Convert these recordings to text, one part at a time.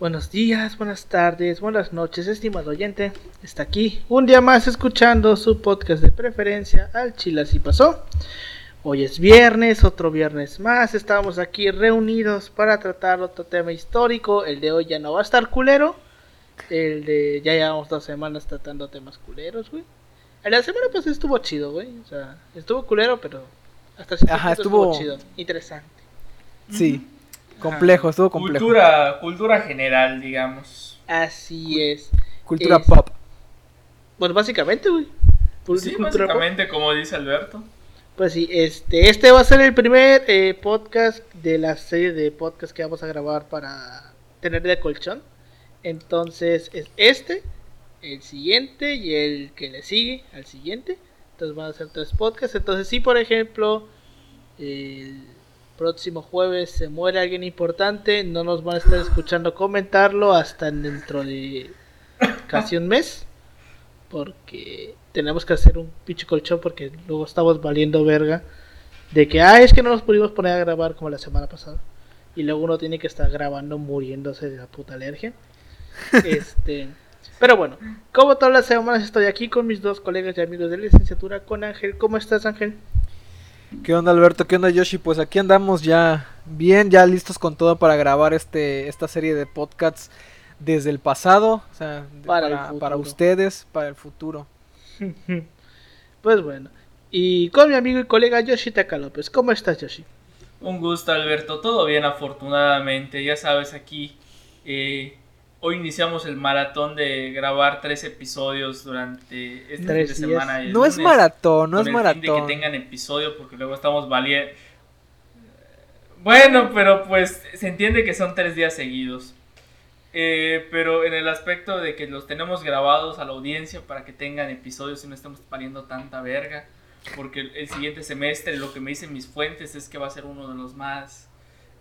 Buenos días, buenas tardes, buenas noches, estimado oyente. Está aquí un día más escuchando su podcast de preferencia al así pasó. Hoy es viernes, otro viernes más. Estamos aquí reunidos para tratar otro tema histórico. El de hoy ya no va a estar culero. El de ya llevamos dos semanas tratando temas culeros, güey. El de la semana pues estuvo chido, güey. O sea, estuvo culero, pero hasta Ajá, estuvo- chido, interesante. Sí, complejo, estuvo complejo. Cultura, cultura general, digamos. Así es. Cultura es- pop. Pues básicamente, güey. Sí, cultura pop. básicamente, como dice Alberto. Pues sí, este, este va a ser el primer eh, podcast de la serie de podcast que vamos a grabar para tener de colchón. Entonces es este, el siguiente y el que le sigue al siguiente. Entonces van a ser tres podcasts. Entonces si por ejemplo el próximo jueves se muere alguien importante, no nos van a estar escuchando comentarlo hasta dentro de casi un mes. Porque tenemos que hacer un pinche colchón porque luego estamos valiendo verga. De que, ah, es que no nos pudimos poner a grabar como la semana pasada. Y luego uno tiene que estar grabando muriéndose de la puta alergia. Este, pero bueno, como todas las semanas estoy aquí con mis dos colegas y amigos de licenciatura, con Ángel. ¿Cómo estás, Ángel? ¿Qué onda Alberto? ¿Qué onda Yoshi? Pues aquí andamos ya bien, ya listos con todo para grabar este esta serie de podcasts desde el pasado, o sea, Para para ustedes, para el futuro. Pues bueno, y con mi amigo y colega Yoshi Taka López. ¿Cómo estás, Yoshi? Un gusto, Alberto. Todo bien, afortunadamente. Ya sabes, aquí eh, hoy iniciamos el maratón de grabar tres episodios durante este Tres fin de días. semana. y No es maratón, no es fin de maratón. que tengan episodio porque luego estamos valiendo. Bueno, pero pues se entiende que son tres días seguidos. Eh, pero en el aspecto de que los tenemos grabados a la audiencia para que tengan episodios y no estemos pariendo tanta verga. Porque el, el siguiente semestre, lo que me dicen mis fuentes es que va a ser uno de los más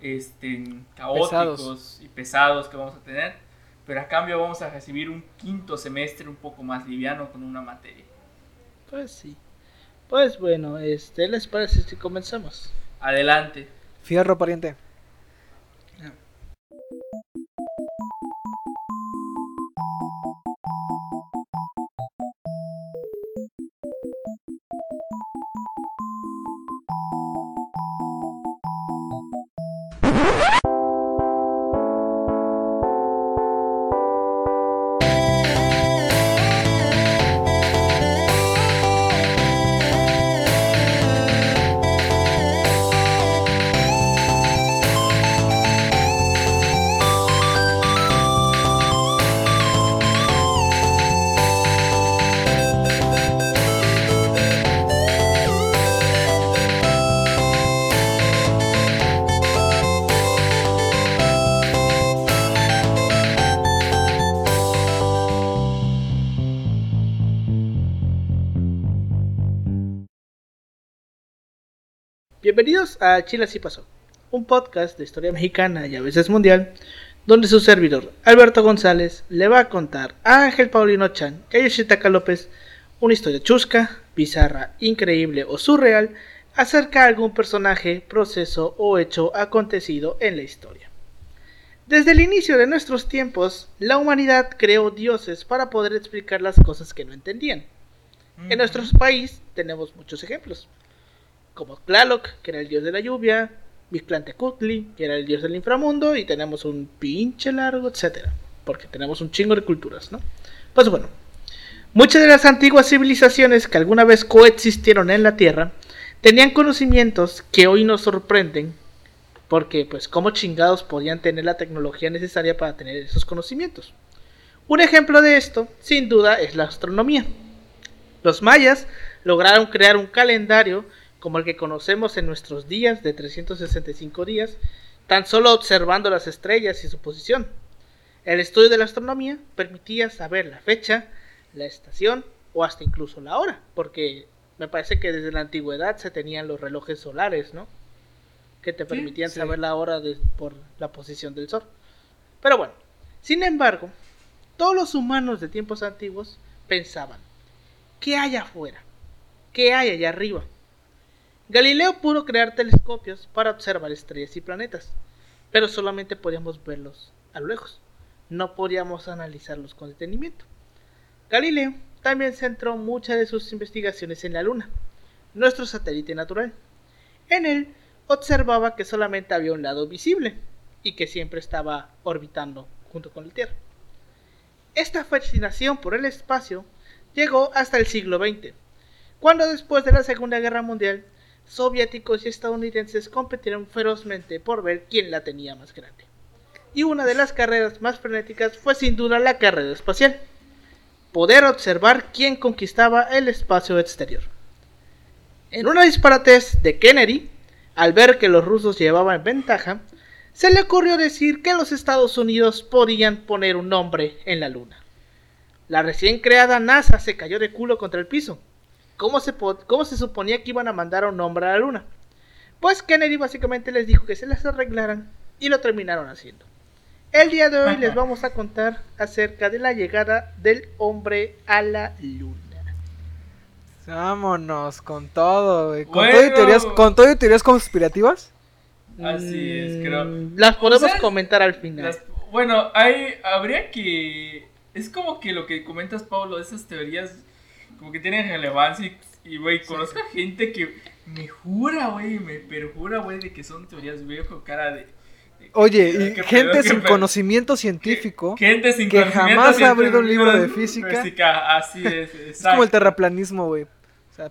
este, caóticos Pesados. y pesados que vamos a tener. Pero a cambio vamos a recibir un quinto semestre un poco más liviano con una materia. Pues sí. Pues bueno, este, ¿les parece si comenzamos? Adelante. Fierro pariente. Bienvenidos a Chile así pasó, un podcast de historia mexicana y a veces mundial, donde su servidor, Alberto González, le va a contar a Ángel Paulino Chan y a Yoshitaka López una historia chusca, bizarra, increíble o surreal acerca de algún personaje, proceso o hecho acontecido en la historia. Desde el inicio de nuestros tiempos, la humanidad creó dioses para poder explicar las cosas que no entendían. En nuestro país tenemos muchos ejemplos como Tlaloc, que era el dios de la lluvia, Mictlantecutli, que era el dios del inframundo, y tenemos un pinche largo, etcétera, porque tenemos un chingo de culturas, ¿no? Pues bueno, muchas de las antiguas civilizaciones que alguna vez coexistieron en la Tierra tenían conocimientos que hoy nos sorprenden, porque pues cómo chingados podían tener la tecnología necesaria para tener esos conocimientos. Un ejemplo de esto, sin duda, es la astronomía. Los mayas lograron crear un calendario como el que conocemos en nuestros días de 365 días, tan solo observando las estrellas y su posición. El estudio de la astronomía permitía saber la fecha, la estación o hasta incluso la hora, porque me parece que desde la antigüedad se tenían los relojes solares, ¿no? Que te permitían sí. saber la hora de- por la posición del sol. Pero bueno, sin embargo, todos los humanos de tiempos antiguos pensaban, ¿qué hay afuera? ¿Qué hay allá arriba? Galileo pudo crear telescopios para observar estrellas y planetas, pero solamente podíamos verlos a lo lejos. no podíamos analizarlos con detenimiento. Galileo también centró muchas de sus investigaciones en la Luna, nuestro satélite natural. En él observaba que solamente había un lado visible y que siempre estaba orbitando junto con la Tierra. Esta fascinación por el espacio llegó hasta el siglo XX, cuando después de la Segunda Guerra Mundial, soviéticos y estadounidenses competieron ferozmente por ver quién la tenía más grande. Y una de las carreras más frenéticas fue sin duda la carrera espacial. Poder observar quién conquistaba el espacio exterior. En una disparatez de Kennedy, al ver que los rusos llevaban ventaja, se le ocurrió decir que los Estados Unidos podían poner un nombre en la Luna. La recién creada NASA se cayó de culo contra el piso. ¿Cómo se, cómo se suponía que iban a mandar un nombre a la Luna? Pues Kennedy básicamente les dijo que se las arreglaran y lo terminaron haciendo. El día de hoy les vamos a contar acerca de la llegada del hombre a la Luna. Vámonos con todo, güey. ¿Con, todo y teorías, ¿Con todo y teorías conspirativas? Así es, creo. Mm, las podemos comentar al final. bueno, hay, habría que... Es como que lo que comentas, Pablo, esas teorías como que tienen relevancia y, güey, conozco a gente que me jura, güey, me perjura, güey, de que son teorías, güey, con cara de... Oye, y gente sin conocimiento científico gente sin que jamás ha abrido un libro de física. así es, es como el terraplanismo, güey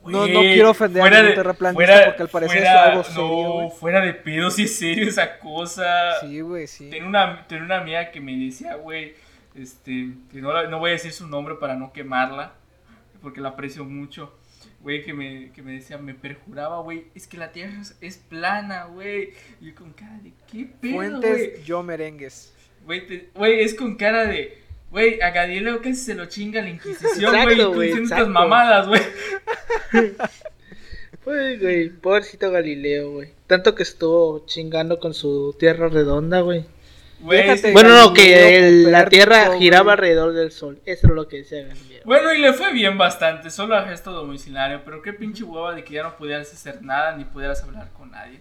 no, no quiero ofender a los terraplanistas porque al parecer es algo serio. No, fuera de pedo, sí es serio esa cosa. Sí, güey, sí. Tenía una, una amiga que me decía, güey, este, que no, no voy a decir su nombre para no quemarla, porque la aprecio mucho. Güey, que me, que me decía, me perjuraba, güey, es que la tierra es, plana, güey. Y yo con cara de, ¿qué pedo, Fuentes, yo merengues. Güey, es con cara de Güey, a Galileo casi se lo chinga la Inquisición, güey. Tú estas mamadas, güey. Pues, güey, pobrecito Galileo, güey. Tanto que estuvo chingando con su tierra redonda, güey. Bueno, no, que la tierra giraba alrededor del sol. Eso es lo que decía Galileo. Bueno, y le fue bien bastante, solo a gesto domiciliario. Pero qué pinche hueva de que ya no pudieras hacer nada ni pudieras hablar con nadie.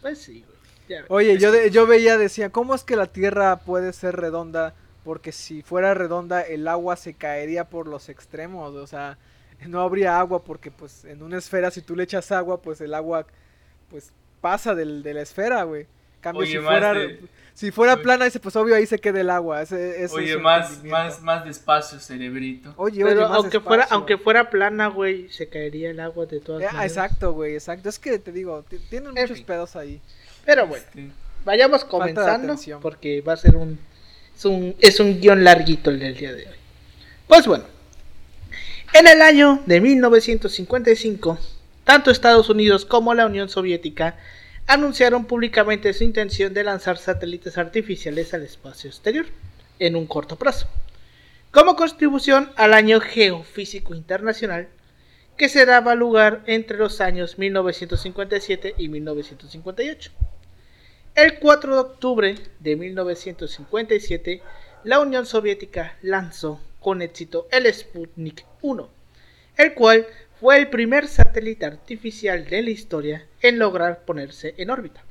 Pues sí, güey. Oye, yo, yo veía, decía, ¿cómo es que la tierra puede ser redonda? porque si fuera redonda el agua se caería por los extremos, o sea, no habría agua porque pues en una esfera si tú le echas agua, pues el agua pues pasa del, de la esfera, güey. Cambio si fuera si fuera plana, ese pues obvio ahí se queda el agua. Ese, oye, más más más despacio, cerebrito. Oye, oye, aunque fuera aunque fuera plana, güey, se caería el agua de todas ah, Exacto, güey, exacto. Es que te digo, tienen muchos pedos ahí. Pero bueno, este, vayamos comenzando porque va a ser un es un, guion larguito el del día de hoy. Pues bueno, en el año de 1955, tanto Estados Unidos como la Unión Soviética anunciaron públicamente su intención de lanzar satélites artificiales al espacio exterior en un corto plazo, como contribución al año geofísico internacional que se daba lugar entre los años 1957 y 1958. El 4 de octubre de 1957, la Unión Soviética lanzó con éxito el Sputnik 1, el cual fue el primer satélite artificial de la historia en lograr ponerse en órbita,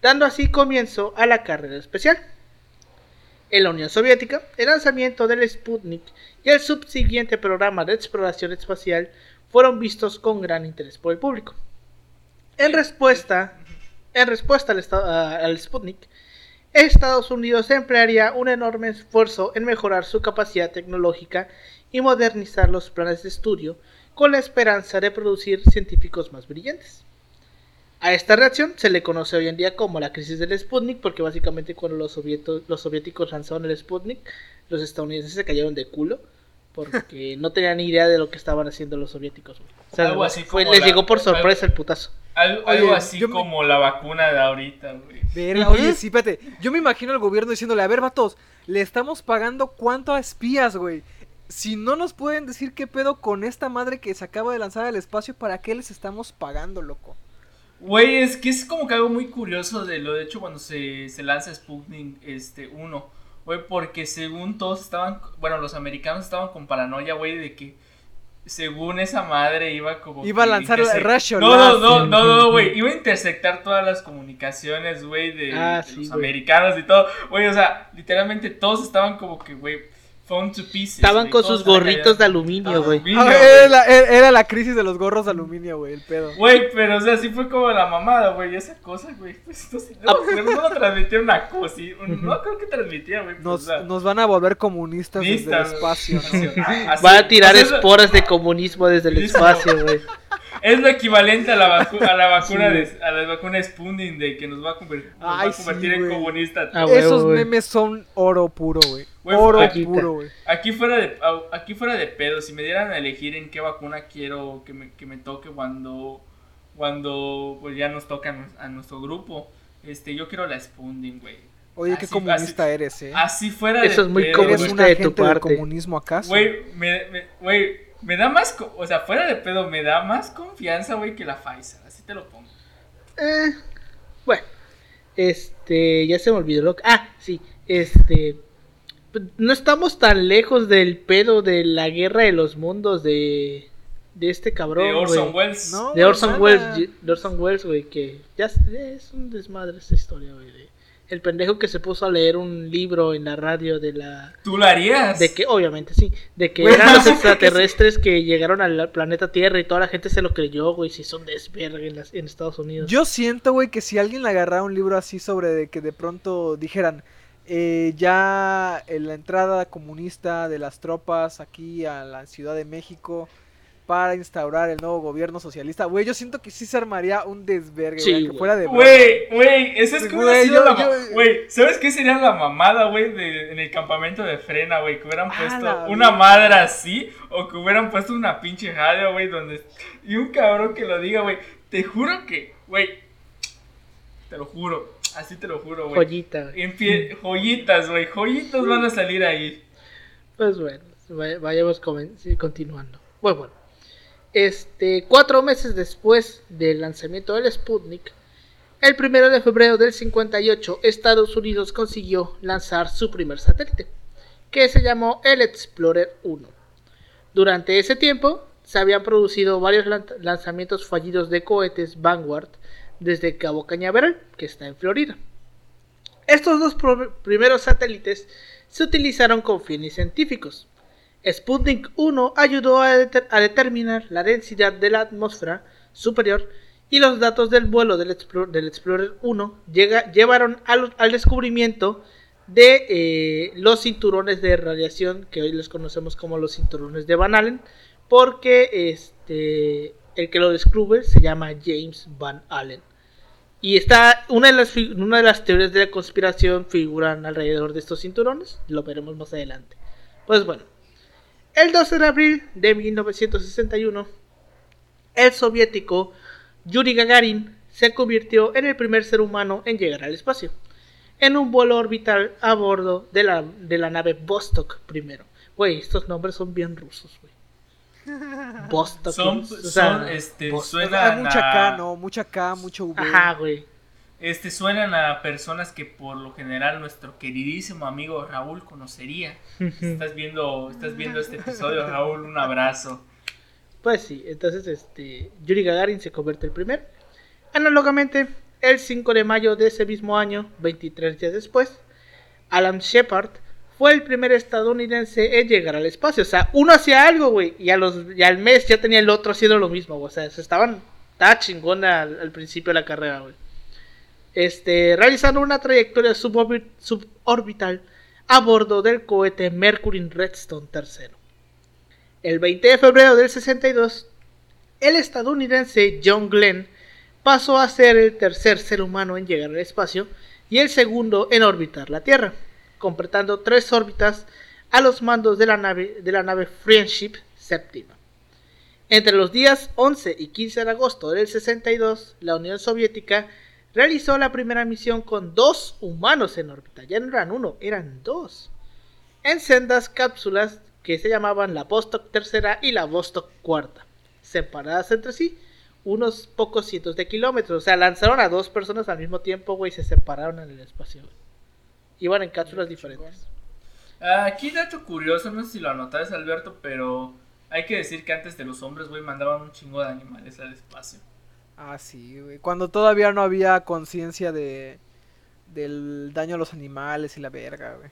dando así comienzo a la carrera especial. En la Unión Soviética, el lanzamiento del Sputnik y el subsiguiente programa de exploración espacial fueron vistos con gran interés por el público. En respuesta en respuesta al, Sputnik, Estados Unidos emplearía un enorme esfuerzo en mejorar su capacidad tecnológica y modernizar los planes de estudio con la esperanza de producir científicos más brillantes. A esta reacción se le conoce hoy en día como la crisis del Sputnik, porque básicamente cuando los, los soviéticos lanzaron el Sputnik, los estadounidenses se cayeron de culo porque no tenían ni idea de lo que estaban haciendo los soviéticos. O sea, les llegó por sorpresa el putazo. Algo, así como la vacuna de ahorita, güey. oye, sí, espérate. Yo me imagino al gobierno diciéndole, a ver, vatos, le estamos pagando cuánto a espías, güey. Si no nos pueden decir qué pedo con esta madre que se acaba de lanzar al espacio, ¿para qué les estamos pagando, loco? Güey, es que es como que algo muy curioso de lo de hecho cuando se, se lanza Sputnik este, 1. Güey, porque según todos estaban, bueno, los americanos estaban con paranoia, güey, de que según esa madre iba como... Iba a lanzar interse- rayo No, no, no, no, no, güey. Iba a intersectar todas las comunicaciones, güey, de, Ah, de sí, los americanos y todo. Güey, o sea, literalmente todos estaban como que, güey, phone to pieces. Estaban con sus gorritos de aluminio, güey. Ah, güey. era, la, era- la crisis de los gorros de aluminio, güey, el pedo. Güey, pero o sea, sí fue como la mamada, güey, esa cosa, güey. Pues, no, sé, no, Ah. no, no transmitieron una cosa, sí, no creo que transmitía, güey. pues, Nos, o sea, nos van a volver comunistas desde el espacio, güey. ¿no? Así- así- Va a tirar o sea, esporas de comunismo desde el espacio, güey. Es lo equivalente a la, vacu- a la vacuna Sí. de a la vacuna Sputnik de que nos va a, nos va a convertir sí, en. Ah, huevo, Esos memes son oro puro, güey. Oro joyita. puro, güey. Aquí fuera de aquí fuera de pedo, si me dieran a elegir en qué vacuna quiero que me, que me toque cuando cuando pues ya nos toca a nues- a nuestro grupo, este yo quiero la Sputnik, güey. Oye, qué Así- comunista así- eres, eh. Así fuera Eso de es muy pedo, ¿Eres güey. comunista un de tu del parte. comunismo acaso? Güey, me, me- güey, me da más, o sea, fuera de pedo, me da más confianza, güey, que la Pfizer, así te lo pongo. Eh, bueno, este, ya se me olvidó lo que... Ah, sí, este... pues, No estamos tan lejos del pedo de la guerra de los mundos de... De este cabrón, de Orson. Welles. No. De Orson. Welles, de Orson Welles, güey, que ya es, es un desmadre esta historia, güey. de- El pendejo que se puso a leer un libro en la radio de la... ¿Tú lo harías? De que, obviamente sí, de que eran los extraterrestres que llegaron al planeta Tierra y toda la gente se lo creyó, güey, si son en, las- en Estados Unidos. Yo siento, güey, que si alguien le agarrara un libro así sobre de que de pronto dijeran eh, ya en la entrada comunista de las tropas aquí a la Ciudad de México para instaurar el nuevo gobierno socialista, güey, yo siento que sí se armaría un desvergue, Sí, güey, que güey. fuera de. Güey, güey, eso es como yo- la ma- yo- Güey, ¿sabes qué sería la mamada, güey, de- en el campamento de frena, güey? Que hubieran puesto una madre así, o que hubieran puesto una pinche radio, güey, donde... Y un cabrón que lo diga, güey, te juro que, güey, te lo juro, así te lo juro, güey. Joyita, pie- joyitas, güey, joyitas van a salir ahí. Pues bueno, vay- vayamos continuando. Bueno, bueno. Este, cuatro meses después del lanzamiento del Sputnik, el primero de febrero del 58, Estados Unidos consiguió lanzar su primer satélite, que se llamó el Explorer 1. Durante ese tiempo, se habían producido varios lan- lanzamientos fallidos de cohetes Vanguard desde Cabo Cañaveral, que está en Florida. Estos dos primeros satélites se utilizaron con fines científicos. Sputnik 1 ayudó a, deter- a determinar la densidad de la atmósfera superior y los datos del vuelo del, Explo- del Explorer 1 llega- llevaron al, descubrimiento de eh, los cinturones de radiación que hoy los conocemos como los cinturones de Van Allen porque este, el que lo descubre se llama James Van Allen. Y está una de las una de las teorías de la conspiración figuran alrededor de estos cinturones, lo veremos más adelante. Pues bueno, el 12 de abril de 1961, el soviético Yuri Gagarin se convirtió en el primer ser humano en llegar al espacio, en un vuelo orbital a bordo de la, de la nave Vostok primero. Güey, estos nombres son bien rusos, güey. Vostok. Son, o sea, son, este, Vostok. Hay suenan mucha a- K, ¿no? Mucha K, mucho V. Ajá, güey. Este, suenan a personas que por lo general nuestro queridísimo amigo Raúl conocería. Estás viendo, estás viendo este episodio, Raúl, un abrazo. Pues sí, entonces este Yuri Gagarin se convierte el primer. Análogamente, el 5 de mayo de ese mismo año, 23 días después, Alan Shepard fue el primer estadounidense en llegar al espacio. O sea, uno hacía algo, güey, y, a los, y al mes ya tenía el otro haciendo lo mismo, güey. O sea, se estaban, estaba chingona al, al principio de la carrera, güey. Este, realizando una trayectoria suborbi- suborbital a bordo del cohete Mercury Redstone III. El 20 de febrero del 62, el estadounidense John Glenn pasó a ser el tercer ser humano en llegar al espacio y el segundo en orbitar la Tierra, completando tres órbitas a los mandos de la nave, de la nave Friendship séptima. Entre los días 11 y 15 de agosto del 62, la Unión Soviética realizó la primera misión con dos humanos en órbita. Ya no eran uno, eran dos. En sendas cápsulas que se llamaban la Vostok tercera y la Vostok cuarta, separadas entre sí unos pocos cientos de kilómetros. O sea, lanzaron a dos personas al mismo tiempo, güey, y se separaron en el espacio. Iban en cápsulas diferentes. Ah, Aquí dato curioso, no sé si lo anotaste Alberto, pero Hay que decir que antes de los hombres, güey, mandaban un chingo de animales al espacio. Ah, sí, güey. Cuando todavía no había conciencia de del daño a los animales y la verga, güey.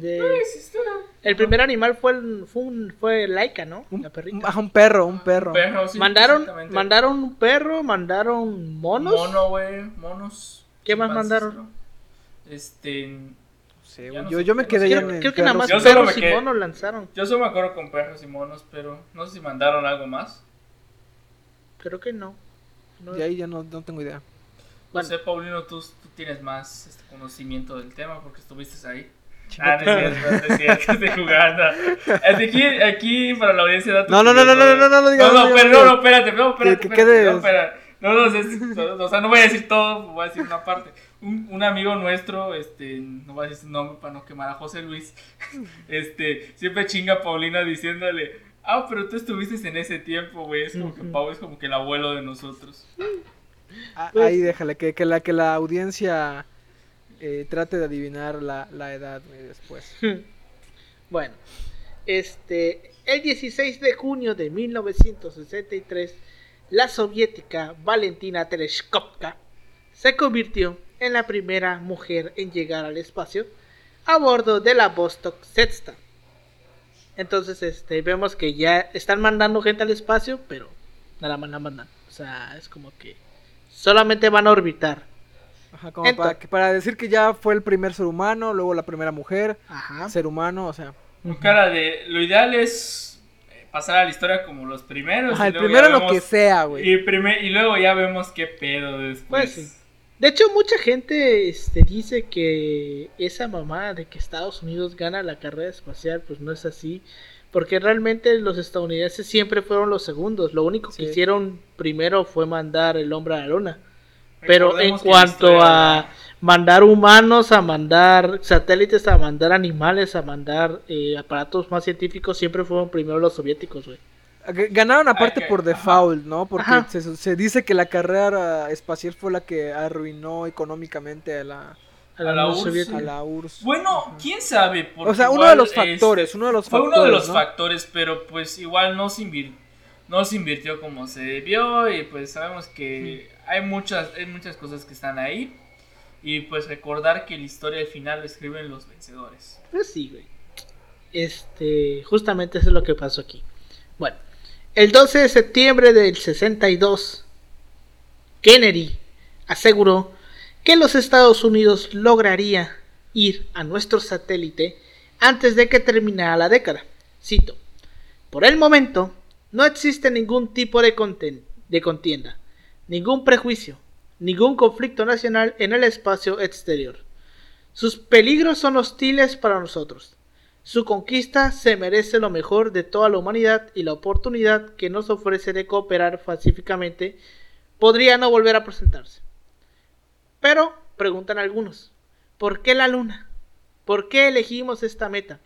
De- Güey, sí está- El primer animal fue, el- fue, un- fue Laika, ¿no? Un, La perrita. un- un perro, un perro. Perro, sí, mandaron, mandaron un perro, mandaron monos. Mono, güey, monos. ¿Qué más mandaron? ¿no? Este. Ya güey. no yo, sé, yo me quedé Creo, en creo que nada más Yo perros y monos lanzaron. Yo solo me acuerdo con perros y monos, pero no sé si mandaron algo más. Creo que no. No- De ahí ya no, no tengo idea. Bueno. No sé, Paulino, tú, tú tienes más este, conocimiento del tema porque estuviste ahí. Ah, no es cierto, no es cierto, estoy jugando. Aquí, aquí para la audiencia datos No, no, no, no, no, no, no, no digas, No, no pero, no no, espérate, no, espérate, Que- que espérate, quede- no, espera. No, no, es- o sea, no voy a decir todo, voy a decir una parte. Un, un amigo nuestro, este, no voy a decir su nombre para no quemar a José Luis, este, siempre chinga a Paulina diciéndole, ah, pero tú estuviste en ese tiempo, güey, es como que. Pau es como que el abuelo de nosotros. Ah, Pues- Ahí déjale, que, que, la, que la audiencia eh, trate de adivinar la, la edad güey, después. Bueno, este, el 16 de junio de 1963, la soviética Valentina Tereshkovka se convirtió en la primera mujer en llegar al espacio a bordo de la Vostok Sexta. Entonces, este, vemos que ya están mandando gente al espacio, pero nada más la mandan. O sea, es como que solamente van a orbitar. Ajá, como para, que- para decir que ya fue el primer ser humano, luego la primera mujer, Ajá. ser humano, o sea. Con cara de, lo ideal es eh, pasar a la historia como los primeros. Ajá, y el primero lo vemos- que sea, güey. Y, primer- y luego ya vemos qué pedo después. Pues sí. De hecho, mucha gente este, dice que esa mamá de que Estados Unidos gana la carrera espacial, pues no es así. Porque realmente los estadounidenses siempre fueron los segundos. Lo único que hicieron primero fue mandar el hombre a la luna. Pero en Recordemos cuanto a mandar humanos, a mandar satélites, a mandar animales, a mandar eh, aparatos más científicos, siempre fueron primero los soviéticos, güey. Ganaron aparte por default, ¿no? Porque se, se dice que la carrera espacial fue la que arruinó económicamente a la, A la, A la Unión URSS, Soviética. a la URSS. Bueno, quién sabe. porque O sea, uno de los factores, uno de los Fue factores. uno de los ¿no? factores, pero pues igual no se, invir- no se invirtió como se debió. Y pues sabemos que hay muchas, hay muchas cosas que están ahí. Y pues recordar que la historia al final lo escriben los vencedores. Pues sí, güey. Este, justamente eso es lo que pasó aquí. Bueno, el 12 de septiembre del 62, Kennedy aseguró que los Estados Unidos lograría ir a nuestro satélite antes de que terminara la década. Cito, por el momento no existe ningún tipo de, de contienda, ningún prejuicio, ningún conflicto nacional en el espacio exterior. Sus peligros son hostiles para nosotros. Su conquista se merece lo mejor de toda la humanidad y la oportunidad que nos ofrece de cooperar pacíficamente podría no volver a presentarse. Pero, preguntan algunos, ¿por qué la luna? ¿Por qué elegimos esta meta?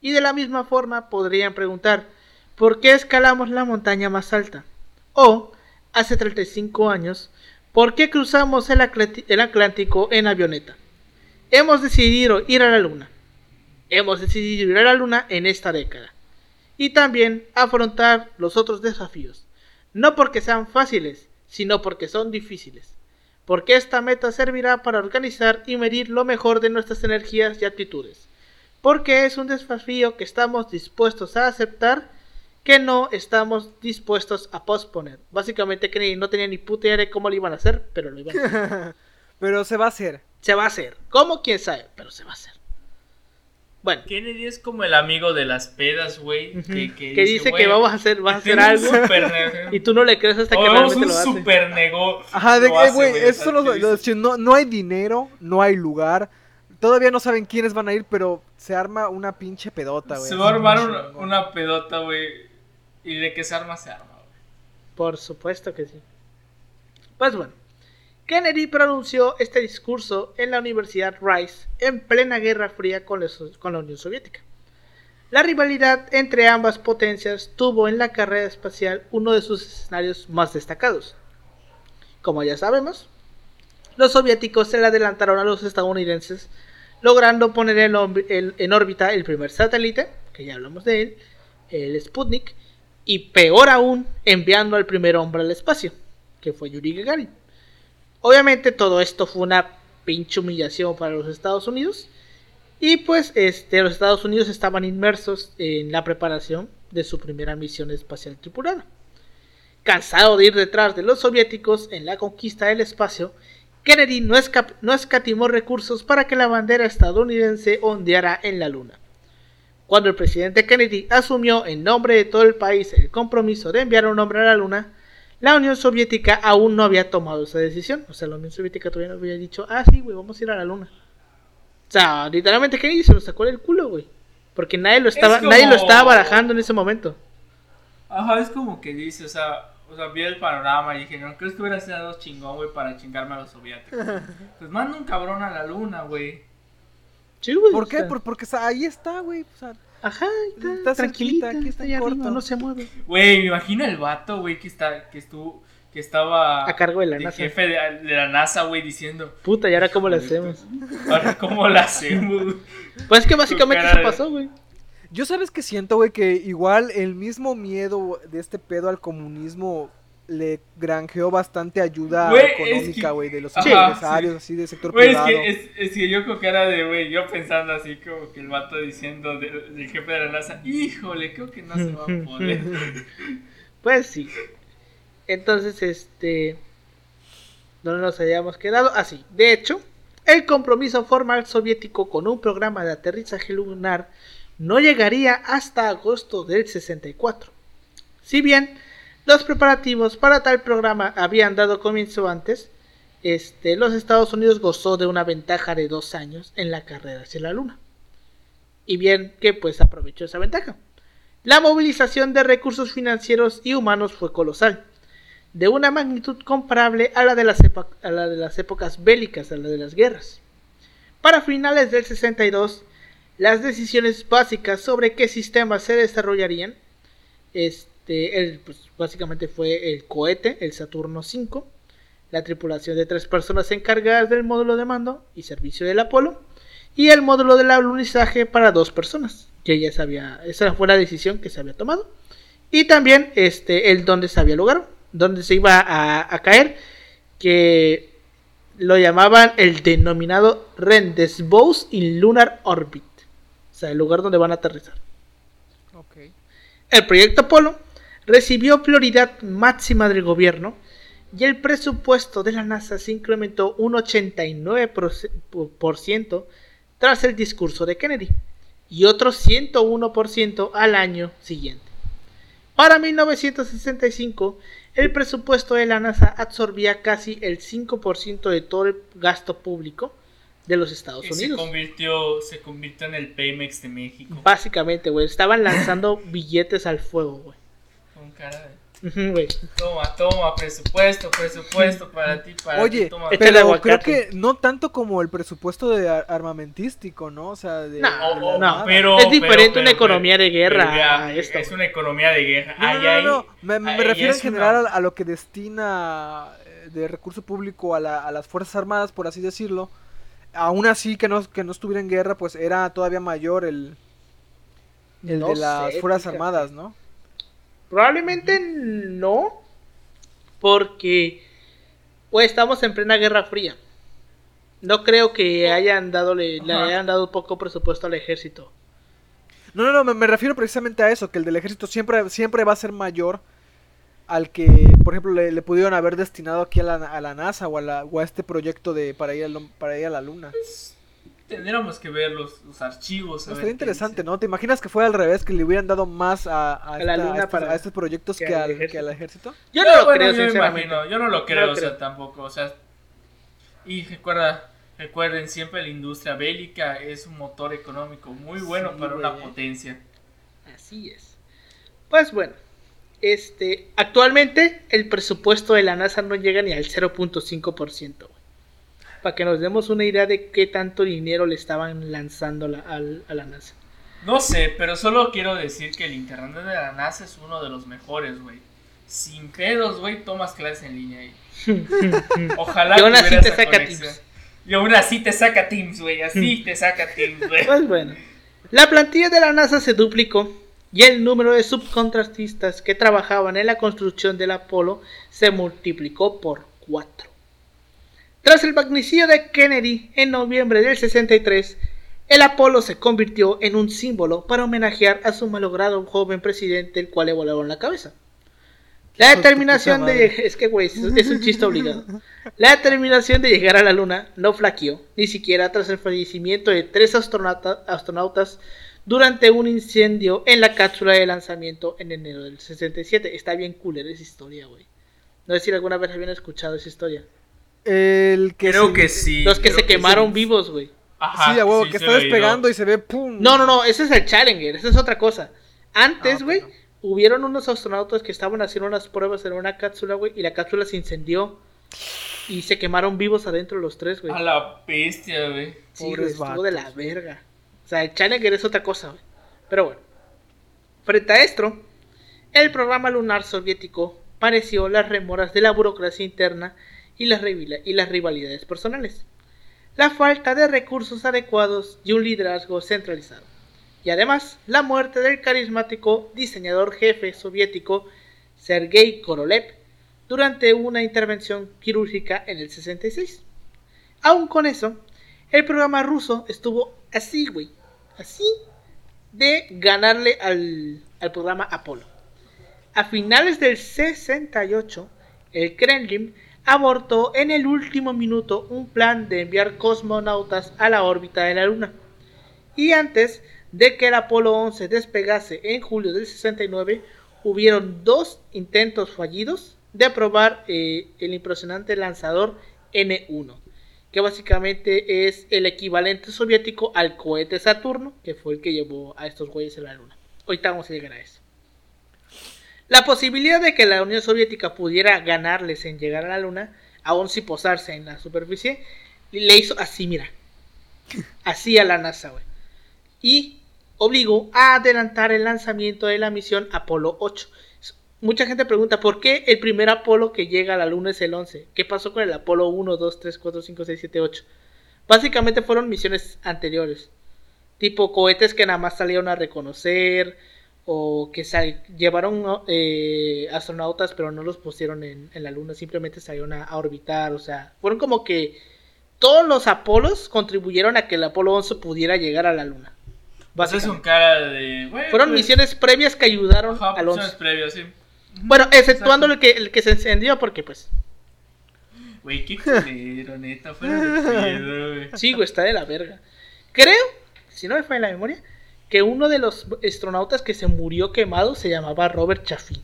Y de la misma forma podrían preguntar, ¿por qué escalamos la montaña más alta? O, hace 35 años, ¿por qué cruzamos el, Atlántico en avioneta? Hemos decidido ir a la luna. Hemos decidido ir a la luna en esta década. Y también afrontar los otros desafíos. No porque sean fáciles, sino porque son difíciles. Porque esta meta servirá para organizar y medir lo mejor de nuestras energías y actitudes. Porque es un desafío que estamos dispuestos a aceptar, que no estamos dispuestos a posponer. Básicamente Kennedy no tenía ni puta idea de cómo lo iban a hacer, pero lo iban a hacer. Pero se va a hacer. Se va a hacer. ¿Cómo? ¿Quién sabe? Pero se va a hacer. Bueno, Kennedy es como el amigo de las pedas, güey. que, que, dice "Güey, que vamos a hacer, vas a hacer algo y tú no le crees hasta que Hagamos realmente un lo hace. super. Ajá, de que, güey, o estos sea, son los, que los- dices, no, no hay dinero, no hay lugar. Todavía no saben quiénes van a ir, pero se arma una pinche pedota, güey. Se va a armar una pedota, güey. Y de que se arma, se arma, güey. Por supuesto que sí. Pues bueno, Kennedy pronunció este discurso en la Universidad Rice en plena Guerra Fría con, la Unión Soviética. La rivalidad entre ambas potencias tuvo en la carrera espacial uno de sus escenarios más destacados. Como ya sabemos, los soviéticos se le adelantaron a los estadounidenses, logrando poner en, en órbita el primer satélite, que ya hablamos de él, el Sputnik, y peor aún, enviando al primer hombre al espacio, que fue Yuri Gagarin. Obviamente todo esto fue una pinche humillación para los Estados Unidos, y pues este, los Estados Unidos estaban inmersos en la preparación de su primera misión espacial tripulada. Cansado de ir detrás de los soviéticos en la conquista del espacio, Kennedy no, no escatimó recursos para que la bandera estadounidense ondeara en la Luna. Cuando el presidente Kennedy asumió en nombre de todo el país el compromiso de enviar un hombre a la Luna, la Unión Soviética aún no había tomado esa decisión. O sea, la Unión Soviética todavía no había dicho, ah, sí, güey, vamos a ir a la Luna. O sea, literalmente Kennedy se lo sacó del culo, güey. Porque nadie lo estaba, nadie lo estaba barajando en ese momento. Ajá, es como que dice, o sea, o sea, vi el panorama y dije, no, ¿crees que hubiera sido chingón, güey, para chingarme a los soviéticos? pues manda un cabrón a la luna, güey. Sí, güey. ¿Por qué? porque ahí está, güey. O sea, Ajá, está, tranquilita, aquí está en corto. no se mueve. Güey, me imagina el vato, güey, que está, que estuvo, que estaba a cargo de la NASA. jefe de, la NASA, güey, diciendo. Puta, ¿y ahora cómo lo hacemos? Ahora cómo lo hacemos. Pues es que básicamente eso pasó, güey. Yo sabes que siento, güey, que igual el mismo miedo de este pedo al comunismo le granjeó bastante ayuda económica, güey, de los empresarios, así, del sector privado. Es que, es, que yo creo que era de, güey, yo pensando así como que el vato diciendo del jefe de la NASA, híjole, creo que no se va a poder. pues sí. Entonces, este... ¿Dónde nos habíamos quedado? Así, ah, de hecho, el compromiso formal soviético con un programa de aterrizaje lunar no llegaría hasta agosto del 64. Si bien los preparativos para tal programa habían dado comienzo antes, este, los Estados Unidos gozó de una ventaja de dos años en la carrera hacia la Luna. Y bien que pues aprovechó esa ventaja. La movilización de recursos financieros y humanos fue colosal, de una magnitud comparable a la de las, a la de las épocas bélicas, a la de las guerras. Para finales del 62, las decisiones básicas sobre qué sistemas se desarrollarían, este, pues, básicamente fue el cohete, el Saturno 5, la tripulación de tres personas encargadas del módulo de mando y servicio del Apolo, y el módulo del alunizaje para dos personas, que ya sabía, esa fue la decisión que se había tomado, y también este, el donde se había lugar, donde se iba a, a caer, que lo llamaban el denominado Rendezvous in Lunar Orbit. O sea, el lugar donde van a aterrizar. El proyecto Apolo recibió prioridad máxima del gobierno y el presupuesto de la NASA se incrementó un 89% tras el discurso de Kennedy y otro 101% al año siguiente. Para 1965, el presupuesto de la NASA absorbía casi el 5% de todo el gasto público de los Estados Unidos. Se convirtió, se convirtió en el Pemex de México. Básicamente, güey. Estaban lanzando billetes al fuego, güey. Cara de... Toma, toma, presupuesto, presupuesto para ti, para Oye, ti, toma. pero creo que no tanto como el presupuesto de armamentístico, ¿no? O sea, de, no, no, pero es diferente una economía de guerra esto. Es una economía de guerra. No, no, me, me refiero en general a, lo que destina eh, de recurso público a, la, a las Fuerzas Armadas, por así decirlo aún así que no, que no estuviera en guerra, pues era todavía mayor el, el de las Fuerzas Armadas, ¿no? Probablemente no, porque pues, estamos en plena Guerra Fría. No creo que hayan dado, le, hayan dado poco presupuesto al ejército. No, no, no, me, refiero precisamente a eso, que el del ejército siempre, siempre va a ser mayor al que, por ejemplo, le, pudieron haber destinado aquí a la, a la NASA o a, la, o a, este proyecto de para ir a, para ir a la Luna. Tendríamos que ver los, los archivos. Sería interesante, ¿no? ¿Te imaginas que fuera al revés, que le hubieran dado más a, a, la Luna estos, para, a estos proyectos que, al, que al ejército? Yo no, lo creo, yo imagino, yo no lo creo, o sea, tampoco, o sea, y recuerda, recuerden siempre la industria bélica es un motor económico muy bueno para una potencia. Así es. Pues bueno, este, actualmente el presupuesto de la NASA no llega ni al 0.5%. Para que nos demos una idea de qué tanto dinero le estaban lanzando a la NASA. No sé, pero solo quiero decir que el internet de la NASA es uno de los mejores, güey. Sin pedos, güey, tomas clases en línea ahí. Ojalá y aún así te saca Teams. Y aún así te saca Teams, güey. Así te saca Teams, güey. Pues bueno. La plantilla de la NASA se duplicó y el número de subcontratistas que trabajaban en la construcción del Apolo se multiplicó por 4. Tras el magnicidio de Kennedy en noviembre del 63, el Apolo se convirtió en un símbolo para homenajear a su malogrado joven presidente, el cual le volaron la cabeza. La determinación de es que güey, es un chiste obligado. La determinación de llegar a la luna no flaqueó, ni siquiera tras el fallecimiento de tres astronautas durante un incendio en la cápsula de lanzamiento en enero del 67. Está bien cooler esa historia, güey. No sé si alguna vez habían escuchado esa historia. El que Creo que sí. Los que creo se quemaron vivos, güey. Ajá, sí, a huevo, sí que está despegando y se ve pum. No, no, no, ese es el Challenger, esa es otra cosa. Antes, Ah, güey, hubieron unos astronautas que estaban haciendo unas pruebas en una cápsula, güey, y la cápsula se incendió y se quemaron vivos adentro los tres, güey. A la bestia, güey. Sí, güey, Pobres estuvo vatos, de la verga. O sea, el Challenger es otra cosa, güey. Pero bueno. Frente a esto, el programa lunar soviético pareció las remoras de la burocracia interna y las, rivalidades personales. La falta de recursos adecuados y un liderazgo centralizado. Y además, la muerte del carismático diseñador jefe soviético Sergei Korolev durante una intervención quirúrgica en el 66. Aún con eso, el programa ruso estuvo. Así de ganarle al, al programa Apolo. A finales del 68, el Kremlin abortó en el último minuto un plan de enviar cosmonautas a la órbita de la Luna. Y antes de que el Apolo 11 despegase en julio del 69, hubieron dos intentos fallidos de probar eh, el impresionante lanzador N1, que básicamente es el equivalente soviético al cohete Saturno, que fue el que llevó a estos güeyes a la Luna. Ahorita vamos a llegar a eso. La posibilidad de que la Unión Soviética pudiera ganarles en llegar a la Luna, aún sin posarse en la superficie, le hizo así, mira. Así a la NASA, güey. Y obligó a adelantar el lanzamiento de la misión Apolo 8. Mucha gente pregunta, ¿por qué el primer Apolo que llega a la Luna es el 11? ¿Qué pasó con el Apolo 1, 2, 3, 4, 5, 6, 7, 8? Básicamente fueron misiones anteriores. Tipo cohetes que nada más salieron a reconocer o que sal- llevaron eh, astronautas pero no los pusieron en, en la luna, simplemente salieron a, a orbitar, o sea, fueron como que todos los Apolos contribuyeron a que el Apolo 11 pudiera llegar a la luna. A Básicamente. un cara de. Fueron pues, misiones previas que ayudaron Ajá, al misiones 11. previas, sí. Bueno, exceptuando el que, el que se encendió porque pues, Güey, qué culero, neta. Fuera de pedo, güey. sí, güey, está de la verga. Creo, si no me falla la memoria, que uno de los astronautas que se murió quemado se llamaba Robert Chaffee.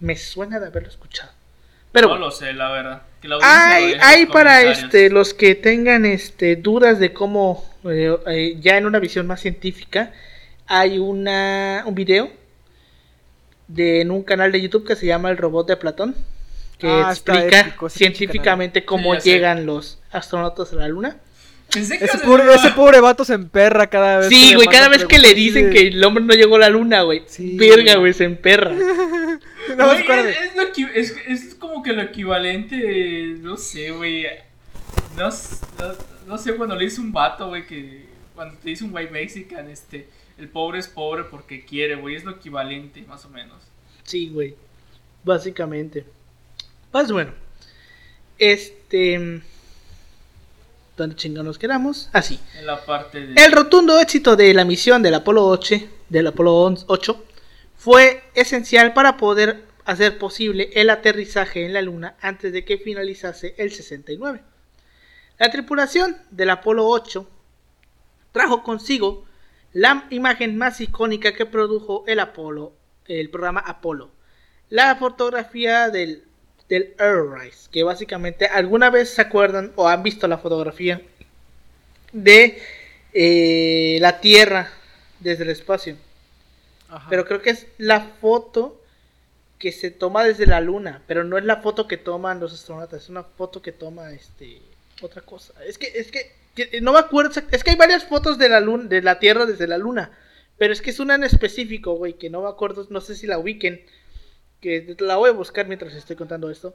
Me suena de haberlo escuchado. Pero no lo sé, la verdad. Que la Hay, para este los que tengan este dudas de cómo eh, eh, ya en una visión más científica hay una un video de en un canal de YouTube que se llama El robot de Platón que Ah, explica épico científicamente cómo Sí, ya sé. llegan los astronautas a la luna. Pensé que Ese a pobre, decir, ese pobre vato se emperra cada vez. Sí, güey, cada vez que le dicen que el hombre no llegó a la luna, güey. Sí, Verga, güey. güey, se emperra. Güey, acuérdate. es, es lo es, es como que lo equivalente, no sé, güey. No, no, no sé, cuando le dice un vato, güey, que cuando te dice un white mexican, este, el pobre es pobre porque quiere, güey, es lo equivalente, más o menos. Sí, güey. Básicamente. Pues bueno. Este. ¿Dónde chingados nos quedamos? Así. En la parte de... El rotundo éxito de la misión del Apolo 8, del Apolo 8 fue esencial para poder hacer posible el aterrizaje en la Luna antes de que finalizase el 69. La tripulación del Apolo 8 trajo consigo la imagen más icónica que produjo el Apolo, el programa Apolo, la fotografía del, del Earthrise, que básicamente alguna vez se acuerdan o han visto la fotografía de eh, la Tierra desde el espacio. Ajá. Pero creo que es la foto que se toma desde la luna, pero no es la foto que toman los astronautas, es una foto que toma este otra cosa. Es que es que, que no me acuerdo, es que hay varias fotos de la luna, de la Tierra desde la luna, pero es que es una en específico, güey, que no me acuerdo, no sé si la ubiquen, que la voy a buscar mientras estoy contando esto.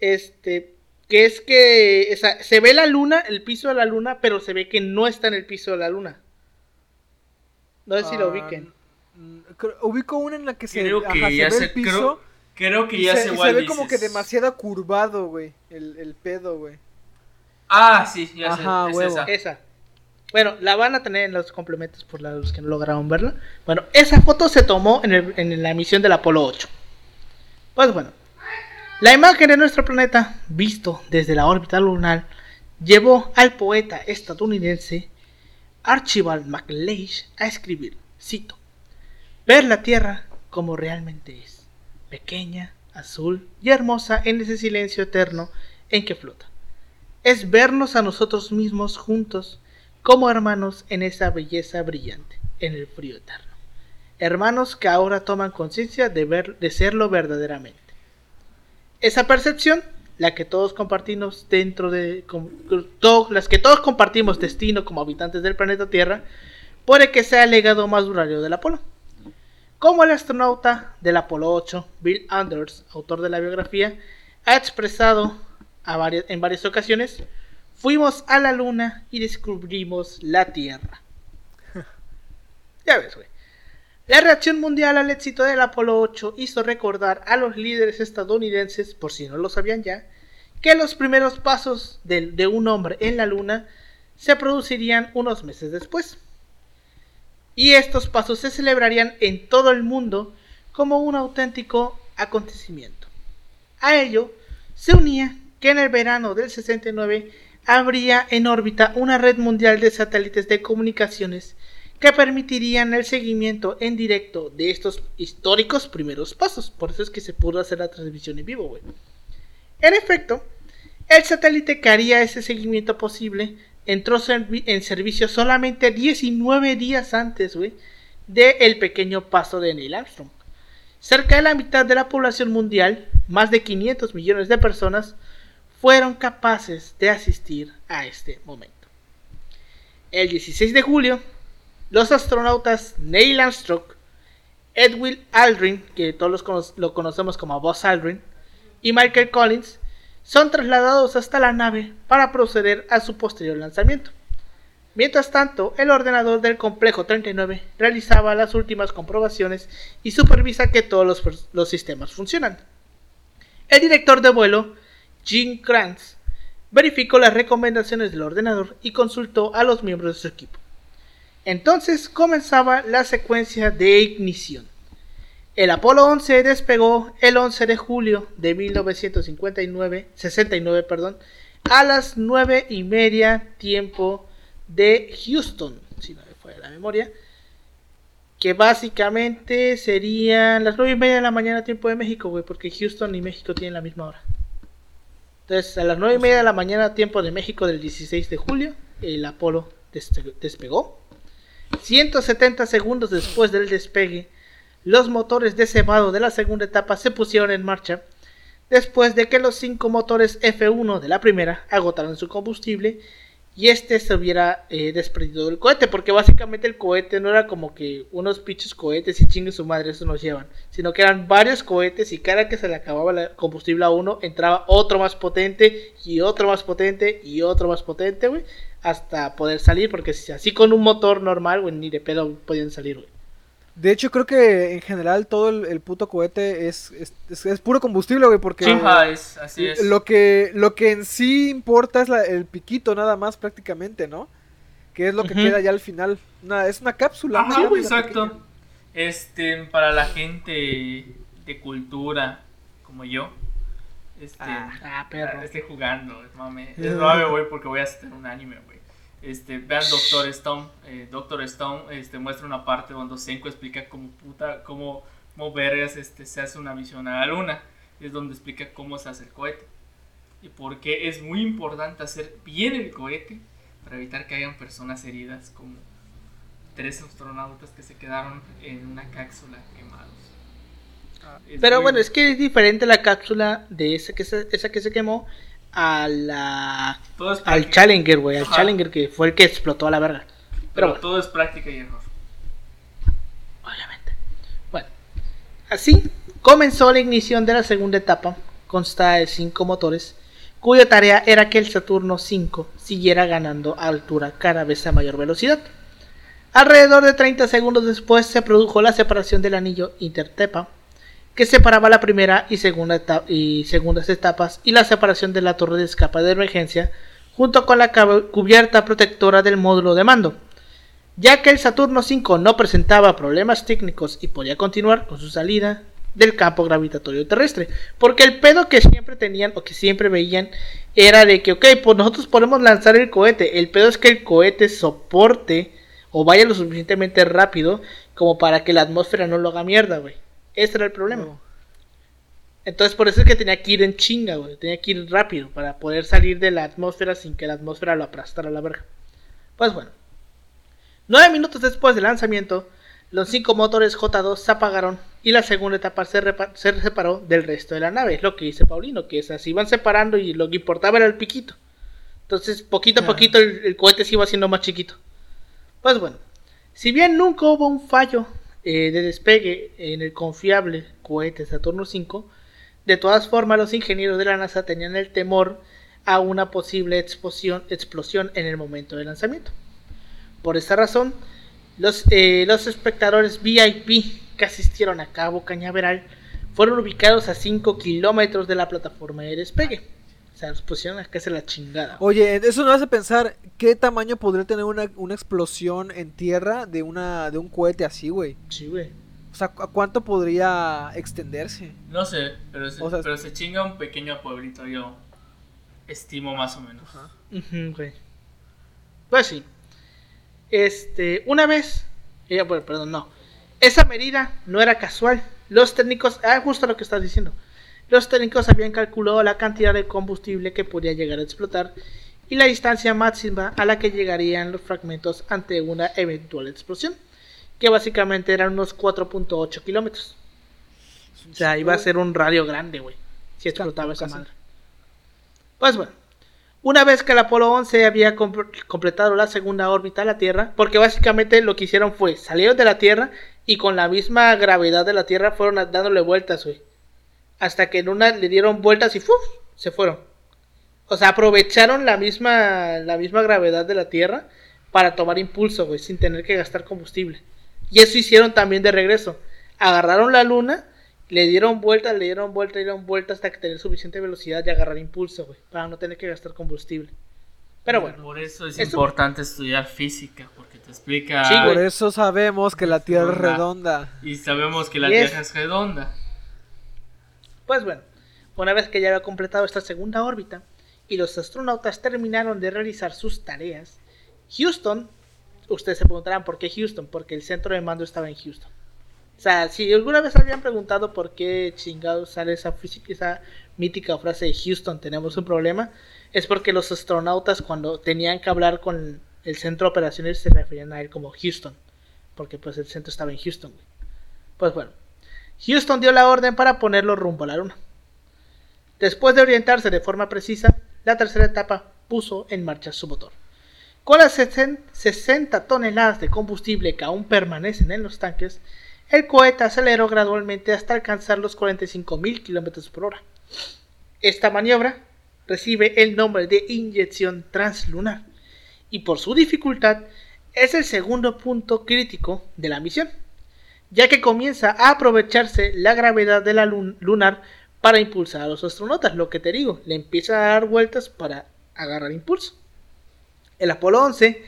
Este, que es que o sea, se ve la luna, el piso de la luna, pero se ve que no está en el piso de la luna. No sé si lo Ah, ubiquen. Mm, ubico una en la que se, Creo que ajá, se ve sé, el piso creo, creo que y ya se, se cuál ve como que demasiado curvado, güey, el, el pedo, güey. Ah, sí, ya Ajá, sé, es huevo. esa. Esa. Bueno, la van a tener en los complementos por los que no lograron verla. Bueno, esa foto se tomó en, el- en la misión del Apolo 8. Pues bueno, la imagen de nuestro planeta, visto desde la órbita lunar, llevó al poeta estadounidense Archibald MacLeish a escribir, cito, ver la Tierra como realmente es, pequeña, azul y hermosa en ese silencio eterno en que flota es vernos a nosotros mismos juntos como hermanos en esa belleza brillante, en el frío eterno. Hermanos que ahora toman conciencia de, ver, de serlo verdaderamente. Esa percepción, la que todos compartimos dentro de... com- to- las que todos compartimos destino como habitantes del planeta Tierra, puede que sea el legado más durario del Apolo. Como el astronauta del Apolo 8, Bill Anders, autor de la biografía, ha expresado a varias- en varias ocasiones, fuimos a la luna y descubrimos la Tierra. ya ves, güey. La reacción mundial al éxito del Apolo 8 hizo recordar a los líderes estadounidenses, por si no lo sabían ya, que los primeros pasos de, de un hombre en la luna se producirían unos meses después. Y estos pasos se celebrarían en todo el mundo como un auténtico acontecimiento. A ello se unía que en el verano del 69 habría en órbita una red mundial de satélites de comunicaciones que permitirían el seguimiento en directo de estos históricos primeros pasos. Por eso es que se pudo hacer la transmisión en vivo, güey. En efecto, el satélite que haría ese seguimiento posible entró en servicio solamente 19 días antes, güey, del pequeño paso de Neil Armstrong. Cerca de la mitad de la población mundial, más de 500 millones de personas, fueron capaces de asistir a este momento. El 16 de julio, los astronautas Neil Armstrong, Edwin Aldrin, que todos lo conocemos como Buzz Aldrin, y Michael Collins, son trasladados hasta la nave para proceder a su posterior lanzamiento. Mientras tanto, el ordenador del complejo 39 realizaba las últimas comprobaciones y supervisa que todos los, los sistemas funcionan. El director de vuelo, Jim Kranz, verificó las recomendaciones del ordenador y consultó a los miembros de su equipo. Entonces comenzaba la secuencia de ignición. El Apolo 11 despegó el 11 de julio de 1959, 69, perdón, a las 9 y media tiempo de Houston, si no me fue la memoria, que básicamente serían las 9 y media de la mañana tiempo de México, güey, porque Houston y México tienen la misma hora. Entonces, a las 9 y media de la mañana tiempo de México del 16 de julio, el Apolo despe- despegó. 170 segundos después del despegue, los motores de cebado de la segunda etapa se pusieron en marcha después de que los cinco motores F1 de la primera agotaron su combustible y este se hubiera eh, desprendido del cohete, porque básicamente el cohete no era como que unos pinches cohetes y chingue su madre, eso nos llevan, sino que eran varios cohetes y cada que se le acababa el combustible a uno entraba otro más potente y otro más potente y otro más potente, güey, hasta poder salir, porque si así con un motor normal, güey, ni de pedo podían salir, güey. De hecho, creo que en general todo el, el puto cohete es, es, es- es puro combustible, güey, porque Ajá, es, así es. lo que, lo que en sí importa es la- el piquito nada más prácticamente, ¿no? Que es lo que queda ya al final. Una- es una cápsula. una Ajá, cápsula exacto. pequeña. Este, para la gente de cultura como yo, este, Ah, perro. estoy jugando, es mame, es mame, güey, porque voy a hacer un anime, güey. Este, vean Doctor Stone, eh, Doctor Stone, este, muestra una parte donde Senko explica cómo puta, cómo, cómo vergas, este, se hace una visión a la luna, es donde explica cómo se hace el cohete. Y por qué es muy importante hacer bien el cohete para evitar que hayan personas heridas como tres astronautas que se quedaron en una cápsula quemados. Es Pero bueno, es que es diferente la cápsula de esa que se, esa que se quemó a la al Challenger, güey, al. Challenger que fue el que explotó a la verga. pero Pero bueno, todo es práctica y error. obviamente. Bueno, así comenzó la ignición de la segunda etapa, consta de cinco motores, cuya tarea era que el Saturno V siguiera ganando altura cada vez a mayor velocidad. Alrededor de 30 segundos después se produjo la separación del anillo Intertepa, que separaba la primera y segunda eta- y segundas etapas y la separación de la torre de escape de emergencia junto con la cubierta protectora del módulo de mando. Ya que el Saturno 5 no presentaba problemas técnicos y podía continuar con su salida del campo gravitatorio terrestre, porque el pedo que siempre tenían o que siempre veían era de que, ok, pues nosotros podemos lanzar el cohete, el pedo es que el cohete soporte o vaya lo suficientemente rápido como para que la atmósfera no lo haga mierda, güey. Ese era el problema. No. Entonces por eso es que tenía que ir en chinga, güey. Tenía que ir rápido para poder salir de la atmósfera sin que la atmósfera lo aplastara a la verga. Pues bueno. Nueve minutos después del lanzamiento, los cinco motores J2 se apagaron y la segunda etapa se, separó del resto de la nave. Es lo que dice Paulino, que es así, iban separando y lo que importaba era el piquito. Entonces, poquito a poquito el, el cohete se iba haciendo más chiquito. Pues bueno, si bien nunca hubo un fallo eh, de despegue en el confiable cohete Saturno V, de todas formas los ingenieros de la NASA tenían el temor a una posible explosión, en el momento del lanzamiento. Por esta razón, los, eh, los espectadores VIP que asistieron a Cabo Cañaveral fueron ubicados a 5 kilómetros de la plataforma de despegue. O sea, los pusieron a casi la chingada. Oye, eso nos hace pensar qué tamaño podría tener una, una explosión en tierra de una de un cohete así, güey. Sí, güey. O sea, ¿a cuánto podría extenderse? No sé, pero se, O sea, pero se chinga un pequeño pueblito, yo estimo más o menos. Güey. Pues sí. Este, una vez, eh, bueno, perdón, no. Esa medida no era casual. Los técnicos, ah, justo lo que estás diciendo. Los técnicos habían calculado la cantidad de combustible que podía llegar a explotar y la distancia máxima a la que llegarían los fragmentos ante una eventual explosión, que básicamente eran unos 4.8 kilómetros. O sea, iba a ser un radio grande, güey, si explotaba esa madre. Pues bueno, una vez que el Apolo 11 había comp- completado la segunda órbita a la Tierra, porque básicamente lo que hicieron fue salieron de la Tierra y con la misma gravedad de la Tierra fueron dándole vueltas, güey. Hasta que en una le dieron vueltas y ¡fuf! se fueron. O sea, aprovecharon la misma, la misma gravedad de la Tierra para tomar impulso, güey, sin tener que gastar combustible. Y eso hicieron también de regreso. Agarraron la luna, le dieron vueltas, le dieron vueltas, le dieron vueltas hasta que tener suficiente velocidad y agarrar impulso, güey, para no tener que gastar combustible. Pero bueno, Por eso es Eso- importante estudiar física, porque te explica. Sí. Por eso sabemos que la tierra es Redonda. Y sabemos que la Tierra es redonda. Pues bueno, una vez que ya había completado esta segunda órbita y los astronautas terminaron de realizar sus tareas, Houston, ustedes se preguntarán por qué Houston, porque el centro de mando estaba en Houston. O sea, si alguna vez habían preguntado por qué chingados sale esa, esa mítica frase de Houston, tenemos un problema, es porque los astronautas cuando tenían que hablar con el centro de operaciones se referían a él como Houston, porque pues el centro estaba en Houston. Pues bueno, Houston dio la orden para ponerlo rumbo a la luna. Después de orientarse de forma precisa, la tercera etapa puso en marcha su motor. Con las 60 toneladas de combustible que aún permanecen en los tanques, el cohete aceleró gradualmente hasta alcanzar los 45.000 km por hora. Esta maniobra recibe el nombre de inyección translunar y por su dificultad es el segundo punto crítico de la misión ya que comienza a aprovecharse la gravedad de la lun- lunar para impulsar a los astronautas, lo que te digo, le empieza a dar vueltas para agarrar impulso. El Apolo 11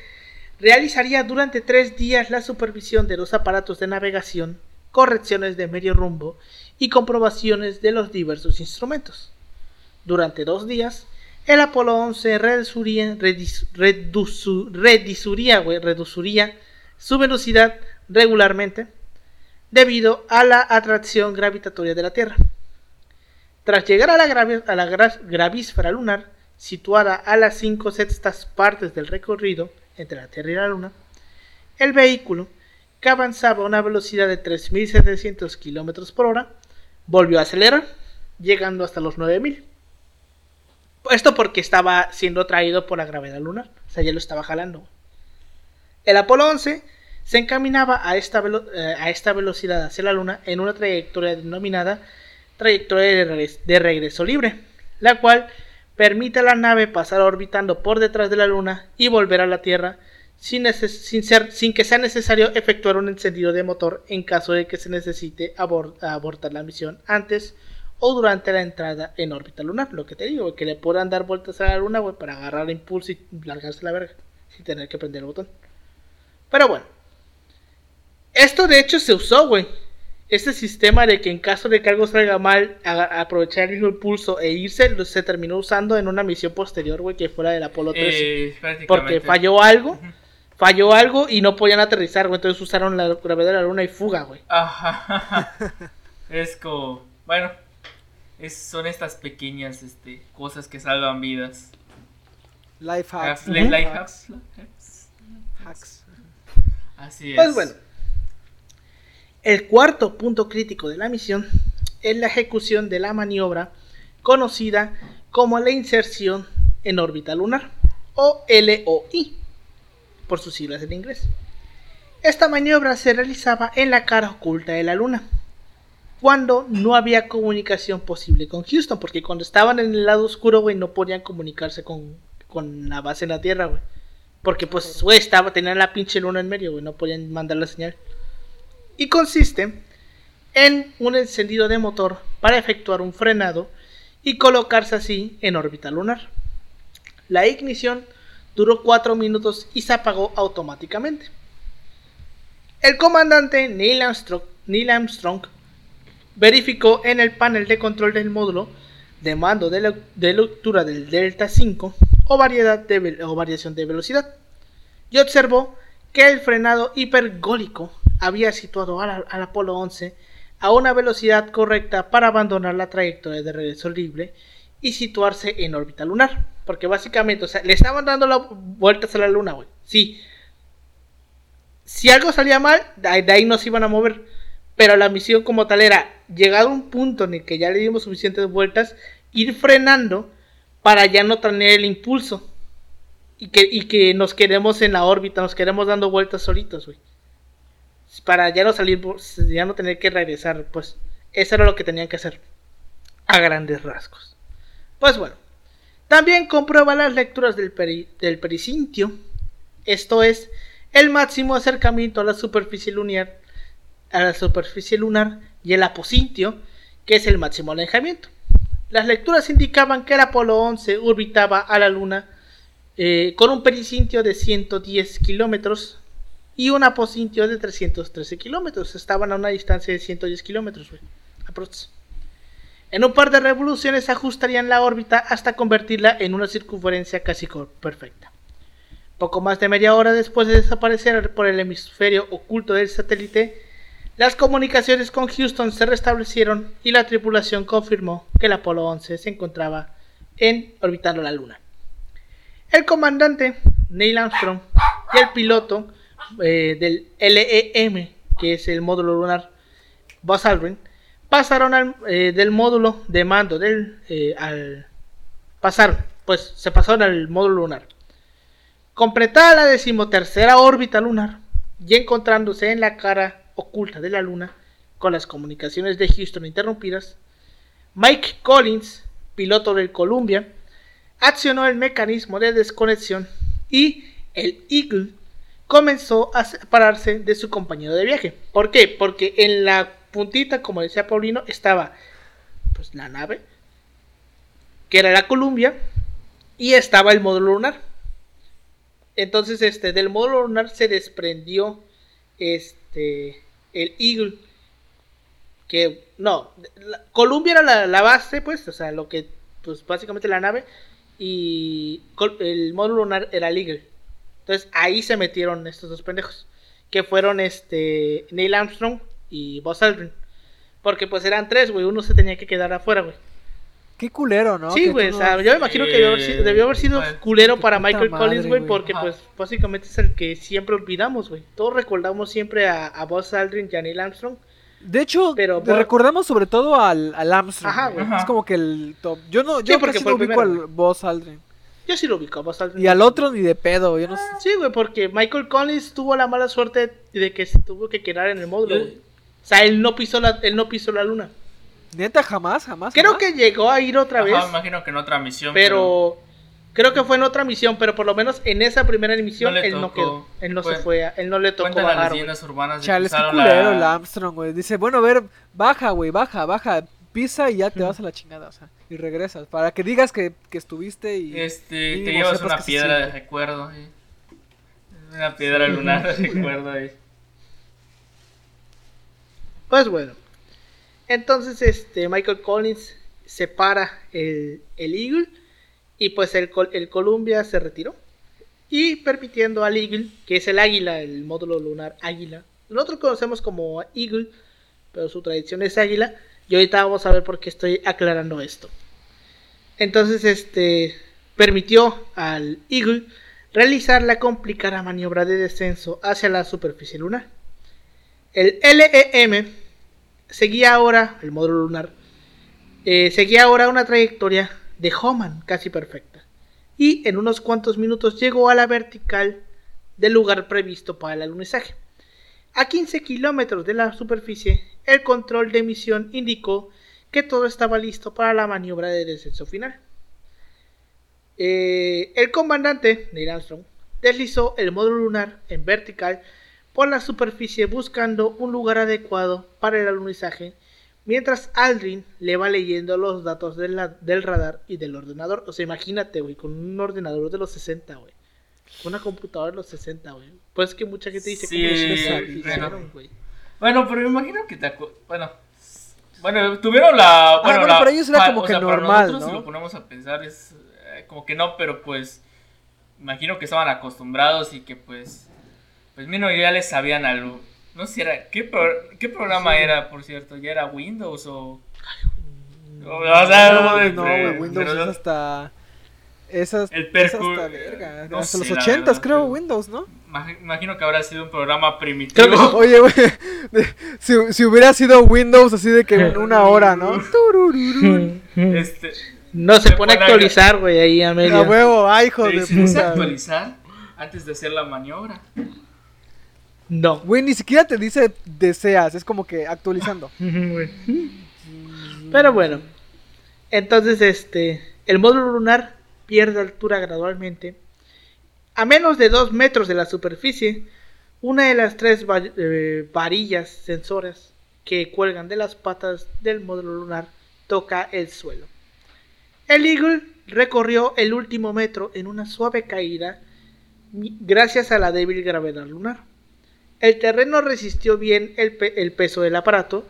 realizaría durante tres días la supervisión de los aparatos de navegación, correcciones de medio rumbo y comprobaciones de los diversos instrumentos. Durante dos días, el Apolo 11 reduciría, reduciría su velocidad regularmente debido a la atracción gravitatoria de la Tierra. Tras llegar a la, gravísfera lunar, situada a las 5 sextas partes del recorrido entre la Tierra y la Luna, el vehículo, que avanzaba a una velocidad de 3.700 km por hora, volvió a acelerar, llegando hasta los 9.000. Esto porque estaba siendo traído por la gravedad lunar, o sea, ya lo estaba jalando. El Apolo 11 se encaminaba a esta, eh, a esta velocidad hacia la Luna en una trayectoria denominada trayectoria de, regres- de regreso libre, la cual permite a la nave pasar orbitando por detrás de la Luna y volver a la Tierra sin, sin ser, sin que sea necesario efectuar un encendido de motor en caso de que se necesite abor- abortar la misión antes o durante la entrada en órbita lunar. Lo que te digo, que le puedan dar vueltas a la luna, güey, para agarrar impulso y largarse la verga, sin tener que prender el botón. Pero bueno, esto de hecho se usó, güey. Este sistema de que en caso de que algo salga mal, aprovechar el impulso e irse, lo- se terminó usando en una misión posterior, güey, que fuera del Apolo 13. Eh, porque falló algo, falló algo y no podían aterrizar, güey. Entonces usaron la gravedad de la luna y fuga, güey. Ajá. es como, bueno, es, son estas pequeñas este, cosas que salvan vidas. Life hacks. Hacks, life hacks, life hacks. hacks. Así es. Pues bueno. El cuarto punto crítico de la misión es la ejecución de la maniobra conocida como la inserción en órbita lunar o LOI por sus siglas en inglés. Esta maniobra se realizaba en la cara oculta de la luna cuando no había comunicación posible con Houston porque cuando estaban en el lado oscuro, güey, no podían comunicarse con, con la base en la Tierra, güey. Porque pues, güey, estaba, tenían la pinche luna en medio, güey, no podían mandar la señal. Y consiste en un encendido de motor para efectuar un frenado y colocarse así en órbita lunar. La ignición duró 4 minutos y se apagó automáticamente. El comandante Neil Armstrong, verificó en el panel de control del módulo de mando de, le- de lectura del Delta 5 o, o variación de velocidad y observó que el frenado hipergólico había situado al, Apolo 11 a una velocidad correcta para abandonar la trayectoria de regreso libre y situarse en órbita lunar. Porque básicamente, o sea, le estaban dando vueltas a la luna, güey. Sí. Si algo salía mal, de ahí, nos iban a mover. Pero la misión como tal era, llegado a un punto en el que ya le dimos suficientes vueltas, ir frenando para ya no tener el impulso. Y que, y que nos quedemos en la órbita, nos quedemos dando vueltas solitos, güey. Para ya no salir, ya no tener que regresar, pues. Eso era lo que tenían que hacer. A grandes rasgos. Pues bueno. También comprueba las lecturas del, peri- pericintio. Esto es el máximo acercamiento a la superficie lunar, a la superficie lunar y el apocintio, que es el máximo alejamiento. Las lecturas indicaban que el Apolo 11 orbitaba a la Luna eh, con un pericintio de 110 kilómetros y un apocintio de 313 kilómetros. Estaban a una distancia de 110 kilómetros. En un par de revoluciones ajustarían la órbita hasta convertirla en una circunferencia casi perfecta. Poco más de media hora después de desaparecer por el hemisferio oculto del satélite, las comunicaciones con Houston se restablecieron y la tripulación confirmó que el Apolo 11 se encontraba en orbitando la Luna. El comandante Neil Armstrong y el piloto eh, del LEM, que es el módulo lunar, Buzz Aldrin, pasaron al, eh, del módulo de mando del eh, al pasar, pues se pasaron al módulo lunar. Completada la decimotercera órbita lunar y encontrándose en la cara oculta de la luna con las comunicaciones de Houston interrumpidas, Mike Collins, piloto del Columbia, accionó el mecanismo de desconexión y el Eagle comenzó a separarse de su compañero de viaje. ¿Por qué? Porque en la puntita, como decía Paulino, estaba pues la nave, que era la Columbia, y estaba el módulo lunar. Entonces, este, del módulo lunar se desprendió este el Eagle. Que no, la- Columbia era la, la base, pues, o sea, lo que, pues básicamente la nave. Y el módulo lunar era el Eagle. Entonces ahí se metieron estos dos pendejos. Que fueron este Neil Armstrong y Buzz Aldrin. Porque pues eran tres, güey. Uno se tenía que quedar afuera, güey. Qué culero, ¿no? sí, güey. O sea, yo me imagino que debió haber sido, debió haber sido culero para Michael madre, Collins, güey. Porque Ajá. pues básicamente es el que siempre olvidamos, güey. Todos recordamos siempre a, a Buzz Aldrin y a Neil Armstrong. De hecho, Pero por- recordamos sobre todo al, al Armstrong. Ajá, güey. Es como que el top. Yo no, yo porque casi fue no el ubico primero, al Buzz Aldrin. Yo sí lo ubico a Buzz Aldrin. Y al otro ni de pedo, yo no sé. Sí, güey, porque Michael Collins tuvo la mala suerte de que se tuvo que quedar en el módulo, güey. O sea, él no pisó la, él no pisó la luna. Neta, jamás, jamás. Creo jamás. que llegó a ir otra Ajá, vez, me imagino que en otra misión. pero Creo que fue en otra misión, pero por lo menos en esa primera misión No él no quedó. Él no se Fue- a- él no le tocó las bajar. güey. leyendas urbanas Chale, es culero la- el Armstrong, güey. Dice, bueno, a ver, baja, güey, baja, baja. Pisa y ya te vas a la chingada, o sea, y regresas. Para que digas que, que estuviste y... Este, te llevas una piedra de recuerdo. eh. Una piedra lunar de recuerdo. eh. Pues bueno. Entonces, este, Michael Collins separa el, el Eagle y pues el, el Columbia se retiró. Y permitiendo al Eagle, que es el águila, el módulo lunar águila. Nosotros conocemos como Eagle, pero su tradición es águila. Y ahorita vamos a ver por qué estoy aclarando esto. Entonces, este, permitió al Eagle realizar la complicada maniobra de descenso hacia la superficie lunar. El LEM seguía ahora, el módulo lunar, eh, seguía ahora una trayectoria de Homan casi perfecta. Y en unos cuantos minutos llegó a la vertical del lugar previsto para el alunizaje. A 15 kilómetros de la superficie, el control de misión indicó que todo estaba listo para la maniobra de descenso final. Eh, el comandante Neil Armstrong deslizó el módulo lunar en vertical por la superficie buscando un lugar adecuado para el alunizaje, mientras Aldrin le va leyendo los datos del radar y del ordenador. O sea, imagínate, güey, con un ordenador de los 60, güey. Con una computadora de los 60, güey. Pues que mucha gente dice Sí, "¿Cómo lo bueno. hicieron, güey?". Bueno, pero me imagino que te acu- Bueno, bueno, tuvieron la. Bueno, Ah, bueno, la- para ellos era como o que sea, para normal, nosotros, ¿no? Si lo ponemos a pensar, es eh, como que no, pero pues. Imagino que estaban acostumbrados y que pues. Pues mínimo ya les sabían algo. No sé si era. ¿Qué, pro- qué programa Sí. era, por cierto? ¿Ya era Windows o.? O sea, No, no, güey, de- Windows pero- es hasta... Esas, El es percu- hasta verga. no hasta los sé, 80 verdad, creo, pero- Windows, ¿no? Imag- Imagino que habrá sido un programa primitivo. Creo que- Oye, güey, si, si hubiera sido Windows así de que en una hora, ¿no? Este. No se Se pone a a- actualizar, güey, ahí A Amelia. huevo, ay, hijo de puta. actualizar antes de hacer la maniobra. No. Güey, ni siquiera te dice deseas, es como que actualizando. Pero bueno. Entonces, este. El módulo lunar pierde altura gradualmente. A menos de 2 metros de la superficie, una de las tres eh, varillas sensoras que cuelgan de las patas del módulo lunar toca el suelo. El Eagle recorrió el último metro en una suave caída gracias a la débil gravedad lunar. El terreno resistió bien el peso del aparato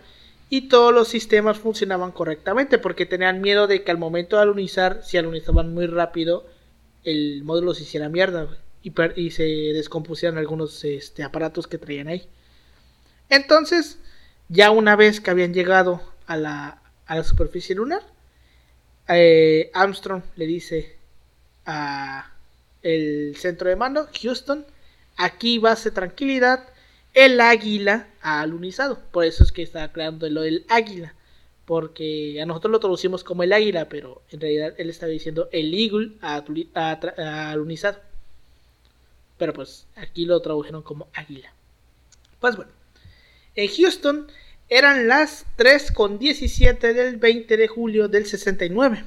y todos los sistemas funcionaban correctamente porque tenían miedo de que al momento de alunizar, si alunizaban muy rápido, el módulo se hiciera mierda y, se descompusieran algunos este, aparatos que traían ahí. Entonces, ya una vez que habían llegado a la, a la superficie lunar, eh, Armstrong le dice a el centro de mando, Houston, aquí base tranquilidad, el águila alunizado. Por eso es que está aclarando lo del águila. Porque a nosotros lo traducimos como el águila, pero en realidad él estaba diciendo el eagle alunizado. Pero pues aquí lo tradujeron como águila. Pues bueno. En Houston eran las 3.17 del 20 de julio del 69.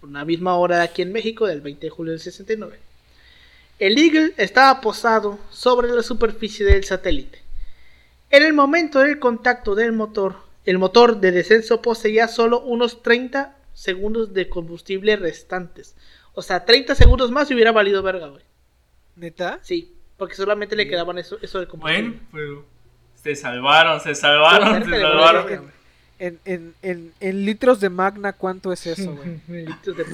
Por la misma hora aquí en México del 20 de julio del 69. El Eagle estaba posado sobre la superficie del satélite. En el momento del contacto del motor, el motor de descenso poseía solo unos 30 segundos de combustible restantes. O sea, 30 segundos más y hubiera valido verga, güey. ¿Neta? Sí, porque solamente le quedaban eso, eso de combustible. Bueno, pero se salvaron, se salvaron, se de salvaron. En, en, en, en litros de magna, ¿cuánto es eso, güey? Litros de.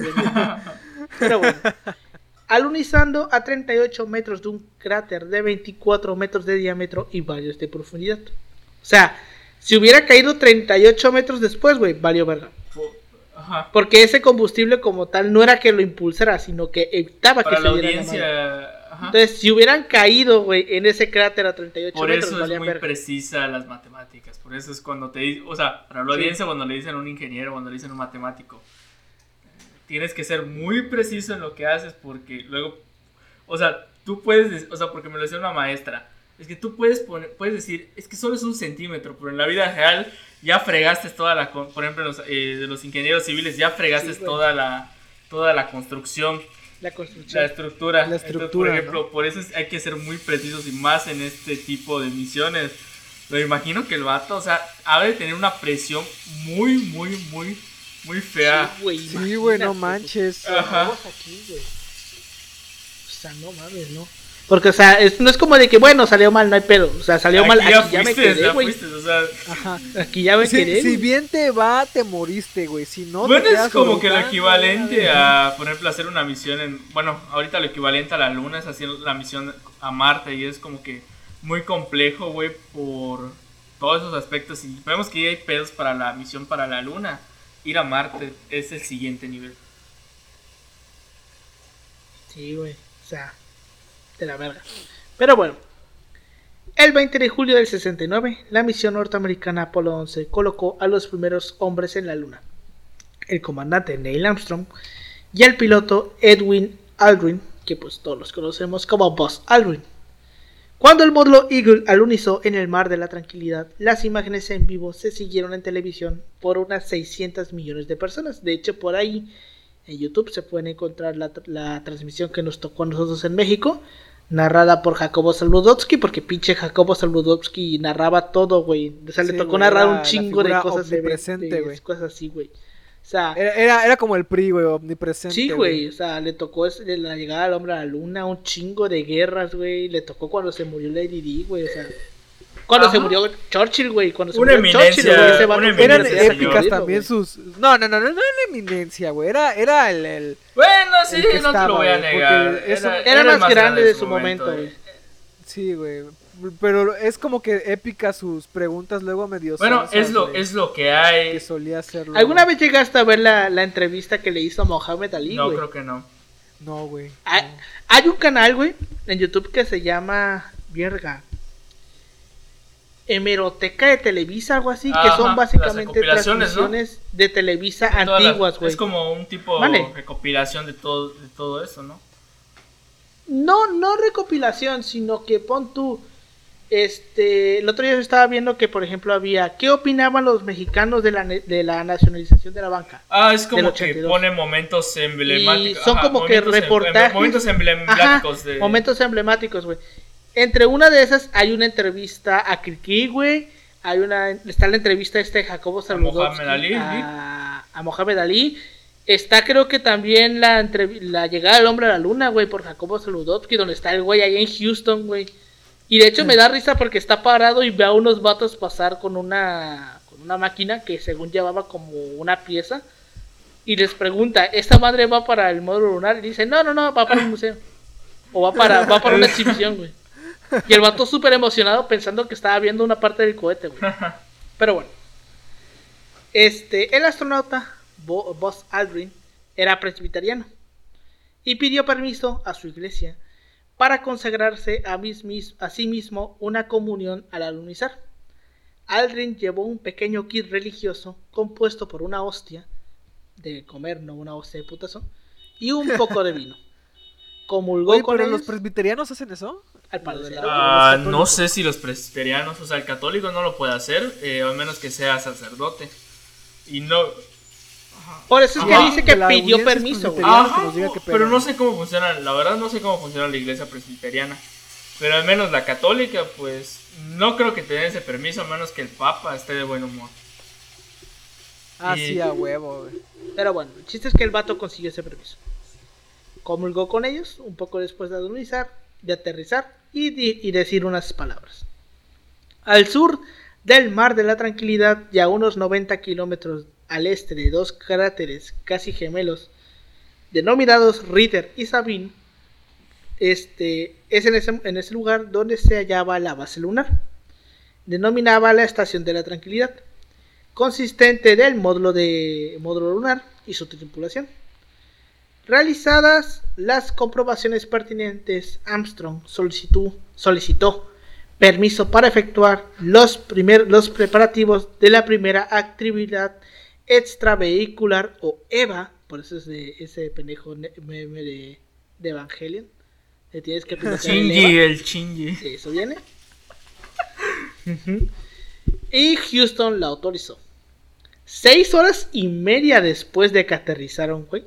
Pero bueno. Alunizando a 38 metros de un cráter de 24 metros de diámetro y varios de profundidad. O sea, si hubiera caído 38 metros después, güey, valió verga. Ajá. Porque ese combustible como tal no era que lo impulsara, sino que evitaba Para que se diera audiencia. Ajá. Entonces, si hubieran caído, güey, en ese cráter a 38 Por metros, eso es muy verga. precisa las matemáticas. Por eso es cuando te dicen, o sea, para la Sí. audiencia cuando le dicen a un ingeniero, cuando le dicen a un matemático, tienes que ser muy preciso en lo que haces porque luego, o sea, tú puedes, o sea, porque me lo decía una maestra, es que tú puedes poner, puedes decir, es que solo es un centímetro, pero en la vida real ya fregaste toda la, por ejemplo, los, eh, de los ingenieros civiles ya fregaste Sí, güey. toda la, toda la construcción. La construcción. La estructura. La Entonces, estructura, por ejemplo, por eso es- hay que ser muy precisos y más en este tipo de misiones. Lo imagino que el vato, o sea, ha de tener una presión muy, muy, muy, muy fea. Sí, güey. Sí, güey, no manches. Ajá. Vamos aquí, güey. O sea, no mames, ¿no? Porque, o sea, es- no es como de que, bueno, salió mal, no hay pedo. O sea, salió mal, aquí ya, me fuiste, quedé, ya güey. fuiste, o sea, Ajá. Aquí ya me Si, quedé. si bien te va, te moriste, güey. Si no, te bueno, es como que lo equivalente a, por ejemplo, hacer una misión en. Bueno, ahorita lo equivalente a la Luna es hacer la misión a Marte y es como que muy complejo, güey, por todos esos aspectos. Y vemos que ya hay pedos para la misión para la Luna. Ir a Marte es el siguiente nivel. Sí, güey. O sea, de la verga. Pero bueno. El 20 de julio del 69, la misión norteamericana Apolo 11 colocó a los primeros hombres en la Luna. El comandante Neil Armstrong y el piloto Edwin Aldrin, que pues todos los conocemos como Buzz Aldrin. Cuando el módulo Eagle alunizó en el mar de la tranquilidad, las imágenes en vivo se siguieron en televisión por unas 600 millones de personas. De hecho, por ahí en YouTube se pueden encontrar la, la transmisión que nos tocó a nosotros en México, narrada por Jacobo Saludowski, porque pinche Jacobo Saludowski narraba todo, güey. O sea, le tocó narrar un chingo de cosas de omnipresente, eventos, güey. cosas así, güey. O sea, Era, era, era como el PRI, güey, omnipresente. Sí, güey, o sea, le tocó la llegada del hombre a la luna, un chingo de guerras, güey. Le tocó cuando se murió Lady Di, güey, o sea. Cuando se Ajá. murió Churchill, güey, cuando se Una murió eminencia, Churchill, güey, ese una Eran eminencia, señor. épicas morirlo, también sus. No, no, no, no, no era eminencia, güey. Era, era el, el- Bueno, sí, El no te estaba, lo voy a negar. eso- Era, el más grande de su momento, güey. Sí, güey. Pero es como que épica sus preguntas luego medio Bueno, es lo, es lo que que hay. solía hacerlo. ¿Alguna vez llegaste a ver la, la entrevista que le hizo a Mohamed Ali, No, creo que no. No, güey. Hay, no. hay un canal, güey, en YouTube que se llama Vierga. Hemeroteca de Televisa, algo así, que son básicamente transmisiones de Televisa antiguas, güey. Es como un tipo Vale. de recopilación de todo, de todo eso, ¿no? No, no recopilación, sino que pon tú. Este, el otro día yo estaba viendo que, por ejemplo, había. ¿Qué opinaban los mexicanos de la, de la nacionalización de la banca? Ah, es como que 82. pone momentos emblemáticos. Y son ajá, como que momentos em- reportajes. momentos emblemáticos de. Momentos emblemáticos, güey. Entre una de esas hay una entrevista a Kiki, güey. Hay una, está la entrevista este de Jacobo Saludowski Mohamed Ali, a, a Mohamed Ali. Está creo que también la, la llegada del hombre a la luna, güey, por Jacobo Saludowski, donde está el güey ahí en Houston, güey. Y de hecho me da risa porque está parado y ve a unos vatos pasar con una, con una máquina que según llevaba como una pieza. Y les pregunta, ¿esta madre va para el módulo lunar? Y dice, no, no, no, va para un museo. O va para, va para una exhibición, güey. Y el vato súper emocionado pensando que estaba viendo una parte del cohete, güey. Pero bueno. Este, el astronauta Buzz Aldrin era presbiteriano y pidió permiso a su iglesia para consagrarse a, mis- mis- a sí mismo una comunión al alunizar. Aldrin llevó un pequeño kit religioso compuesto por una hostia de comer, no una hostia de putazo, y un poco de vino. Comulgó Oye, con pero los presbiterianos hacen eso. al parecer. Ah, no sé si los presbiterianos, o sea, el católico no lo puede hacer, eh, a menos que sea sacerdote. Y no. Por eso es que Ajá. dice que la pidió permiso, güey. presbiteriana. Ajá, que nos diga qué pero no sé cómo funciona, la verdad no sé cómo funciona la iglesia presbiteriana. Pero al menos la católica, pues no creo que te den ese permiso, a menos que el papa esté de buen humor. Ah, Y- sí, a huevo, güey. Pero bueno, el chiste es que el vato consiguió ese permiso. Comulgó con ellos un poco después de aterrizar, de aterrizar y, y decir unas palabras. Al sur del Mar de la Tranquilidad y a unos 90 kilómetros al este de dos cráteres casi gemelos, denominados Ritter y Sabine, este, es en ese, en ese lugar donde se hallaba la base lunar. Denominaba la Estación de la Tranquilidad consistente del módulo de módulo lunar y su tripulación. Realizadas las comprobaciones pertinentes, Armstrong solicitó, permiso para efectuar los, primer- los preparativos de la primera actividad extravehicular o EVA, por eso es de ese pendejo meme de, de Evangelion. Le tienes que el Chingy, el chingy. Sí, eso viene. Y Houston la autorizó. Seis horas y media después de que aterrizaron, güey.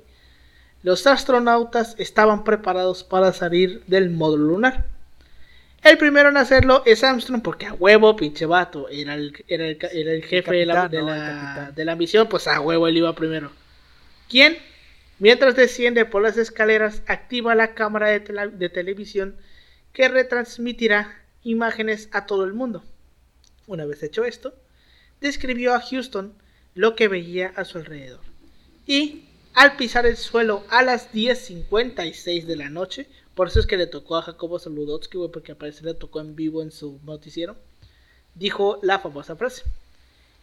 los astronautas estaban preparados para salir del módulo lunar. El primero en hacerlo es Armstrong, porque a huevo, pinche vato, era el, era el, era el jefe de, la, capitán, de, ¿no? El la, capitán. de la misión, pues a huevo él iba primero. ¿Quién? Mientras desciende por las escaleras, activa la cámara de, de televisión que retransmitirá imágenes a todo el mundo. Una vez hecho esto, describió a Houston lo que veía a su alrededor. Y al pisar el suelo a las 10.56 de la noche, por eso es que le tocó a Jacobo Saludotsky, güey, porque al parecer le tocó en vivo en su noticiero, dijo la famosa frase.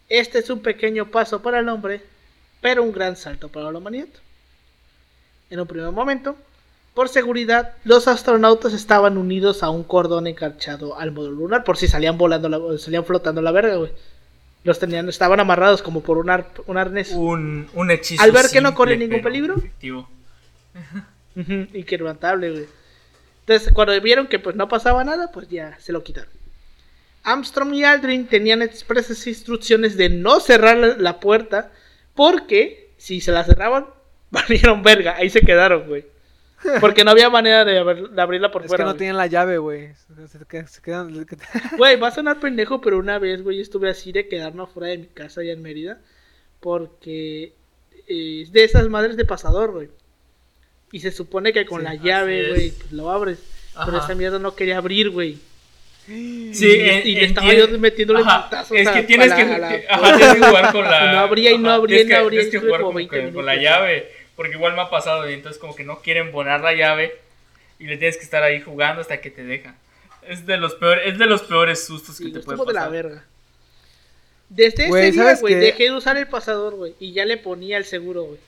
Este es un pequeño paso para el hombre, pero un gran salto para la humanidad. En un primer momento, por seguridad, los astronautas estaban unidos a un cordón encarchado al módulo lunar, por si salían volando, la- salían flotando la verga, güey. Los tenían, estaban amarrados como por un, ar- un arnés. Un, un hechizo. Al ver que no corre ningún peligro. efectivo. Inquebrantable, güey. Entonces, cuando vieron que pues no pasaba nada, pues ya se lo quitaron. Armstrong y Aldrin tenían expresas instrucciones de no cerrar la, la puerta porque si se la cerraban, valieron verga. Ahí se quedaron, güey. Porque no había manera de, abrir- de abrirla por Es que fuera. no güey. tienen la llave, güey. Se quedan. Güey, va a sonar pendejo, pero una vez, güey, estuve así de quedarme afuera de mi casa allá en Mérida. Porque eh, es de esas madres de pasador, güey. Y se supone que con Sí, la llave, güey, pues lo abres. Pero esa mierda no quería abrir, güey. Sí, y, en- y le estaba yo metiéndole putazos Es que tienes que, jugar con la. No abría y no abría y tienes no que- abría, Tienes que estuve jugar como con, 20 con- con la llave. Porque igual me ha pasado y entonces, como que no quieren poner la llave y le tienes que estar ahí jugando hasta que te deja. Es de los peores, es de los peores sustos Sí, que te estuvo puede de la pasar. verga. Desde Güey, ese día, ¿sabes güey, dejé de usar el pasador, güey. Y ya le ponía el seguro, güey.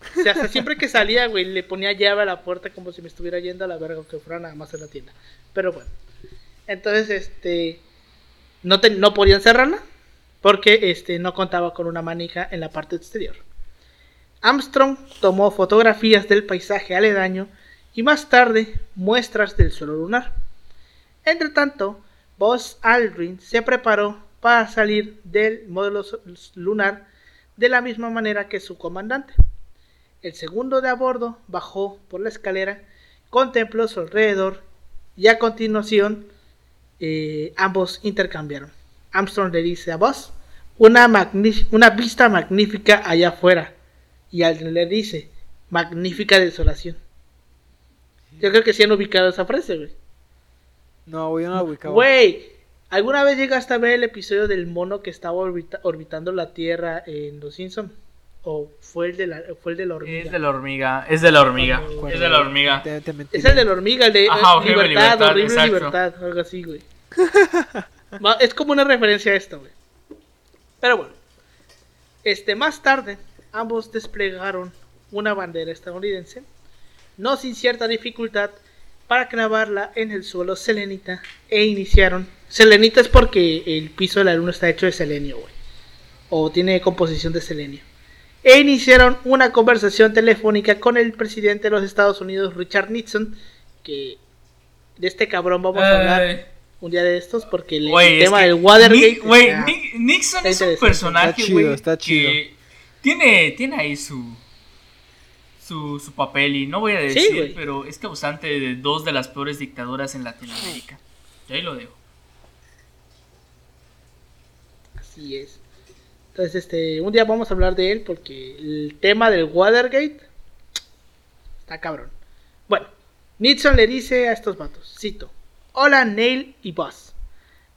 O hasta siempre que salía, güey, le ponía llave a la puerta como si me estuviera yendo a la verga, aunque fuera nada más en la tienda. Pero bueno. Entonces, este. No, te- no podían cerrarla. Porque este, no contaba con una manija en la parte exterior. Armstrong tomó fotografías del paisaje aledaño y más tarde muestras del suelo lunar. Entre tanto, Buzz Aldrin se preparó para salir del módulo lunar de la misma manera que su comandante. El segundo de a bordo bajó por la escalera, contempló su alrededor y a continuación eh, ambos intercambiaron. Armstrong le dice a Buzz una, una vista magnífica allá afuera y Aldrin le dice magnífica desolación. Yo creo que sí han ubicado esa frase, güey. No, güey, yo no la ubicaba. Güey, ¿alguna vez llegaste a ver el episodio del mono que estaba orbita- orbitando la Tierra en Los Simpsons? ¿O fue el de la, fue el de la hormiga? Es de la hormiga, es de la hormiga, Cuando- es de la hormiga. Te- te mentiré. Es el de la hormiga, el de Ajá, horrible libertad, libertad, horrible exacto. libertad, algo así, güey. Es como una referencia a esto, güey. Pero bueno. Este, más tarde, ambos desplegaron una bandera estadounidense, no sin cierta dificultad, para clavarla en el suelo selenita e iniciaron. Selenita es porque el piso de la luna está hecho de selenio, güey. O tiene composición de selenio. E iniciaron una conversación telefónica con el presidente de los Estados Unidos, Richard Nixon, que de este cabrón vamos a hablar un día de estos porque el, Güey, el tema del Watergate. Está- Nick- Nixon es un personaje, Está chido, está chido. que tiene, tiene ahí su, su, su papel y no voy a decir, pero es causante de dos de las peores dictaduras en Latinoamérica. Y ahí lo dejo. Así es. Entonces, este, un día vamos a hablar de él porque el tema del Watergate está cabrón. Bueno, Nixon le dice a estos vatos, cito, Hola Neil y Buzz.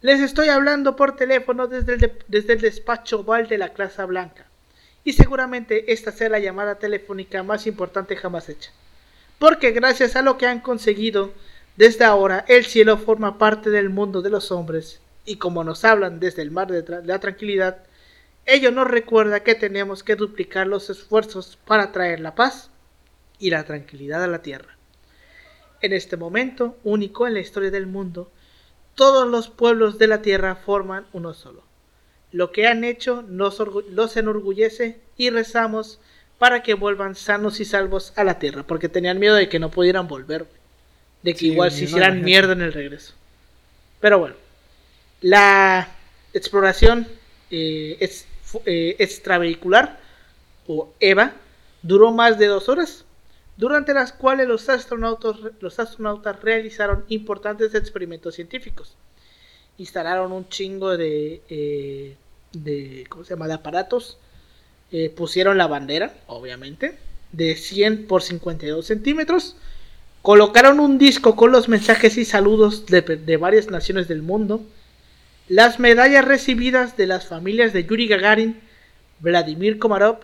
Les estoy hablando por teléfono desde el, de- desde el despacho oval de la Casa Blanca. Y seguramente esta sea la llamada telefónica más importante jamás hecha. Porque gracias a lo que han conseguido, desde ahora el cielo forma parte del mundo de los hombres. Y como nos hablan desde el mar de la tranquilidad, ello nos recuerda que tenemos que duplicar los esfuerzos para traer la paz y la tranquilidad a la tierra. En este momento, único en la historia del mundo, todos los pueblos de la tierra forman uno solo. Lo que han hecho nos los enorgullece y rezamos para que vuelvan sanos y salvos a la tierra, porque tenían miedo de que no pudieran volver, de que Sí, igual se hicieran mierda en el regreso. Pero bueno, la exploración eh, es, eh, extravehicular o EVA duró más de dos horas, durante las cuales los astronautas, los astronautas realizaron importantes experimentos científicos. Instalaron un chingo de, eh, de, ¿cómo se llama? de aparatos. Eh, pusieron la bandera, obviamente, de 100 por 52 centímetros. Colocaron un disco con los mensajes y saludos de, de varias naciones del mundo. Las medallas recibidas de las familias de Yuri Gagarin, Vladimir Komarov,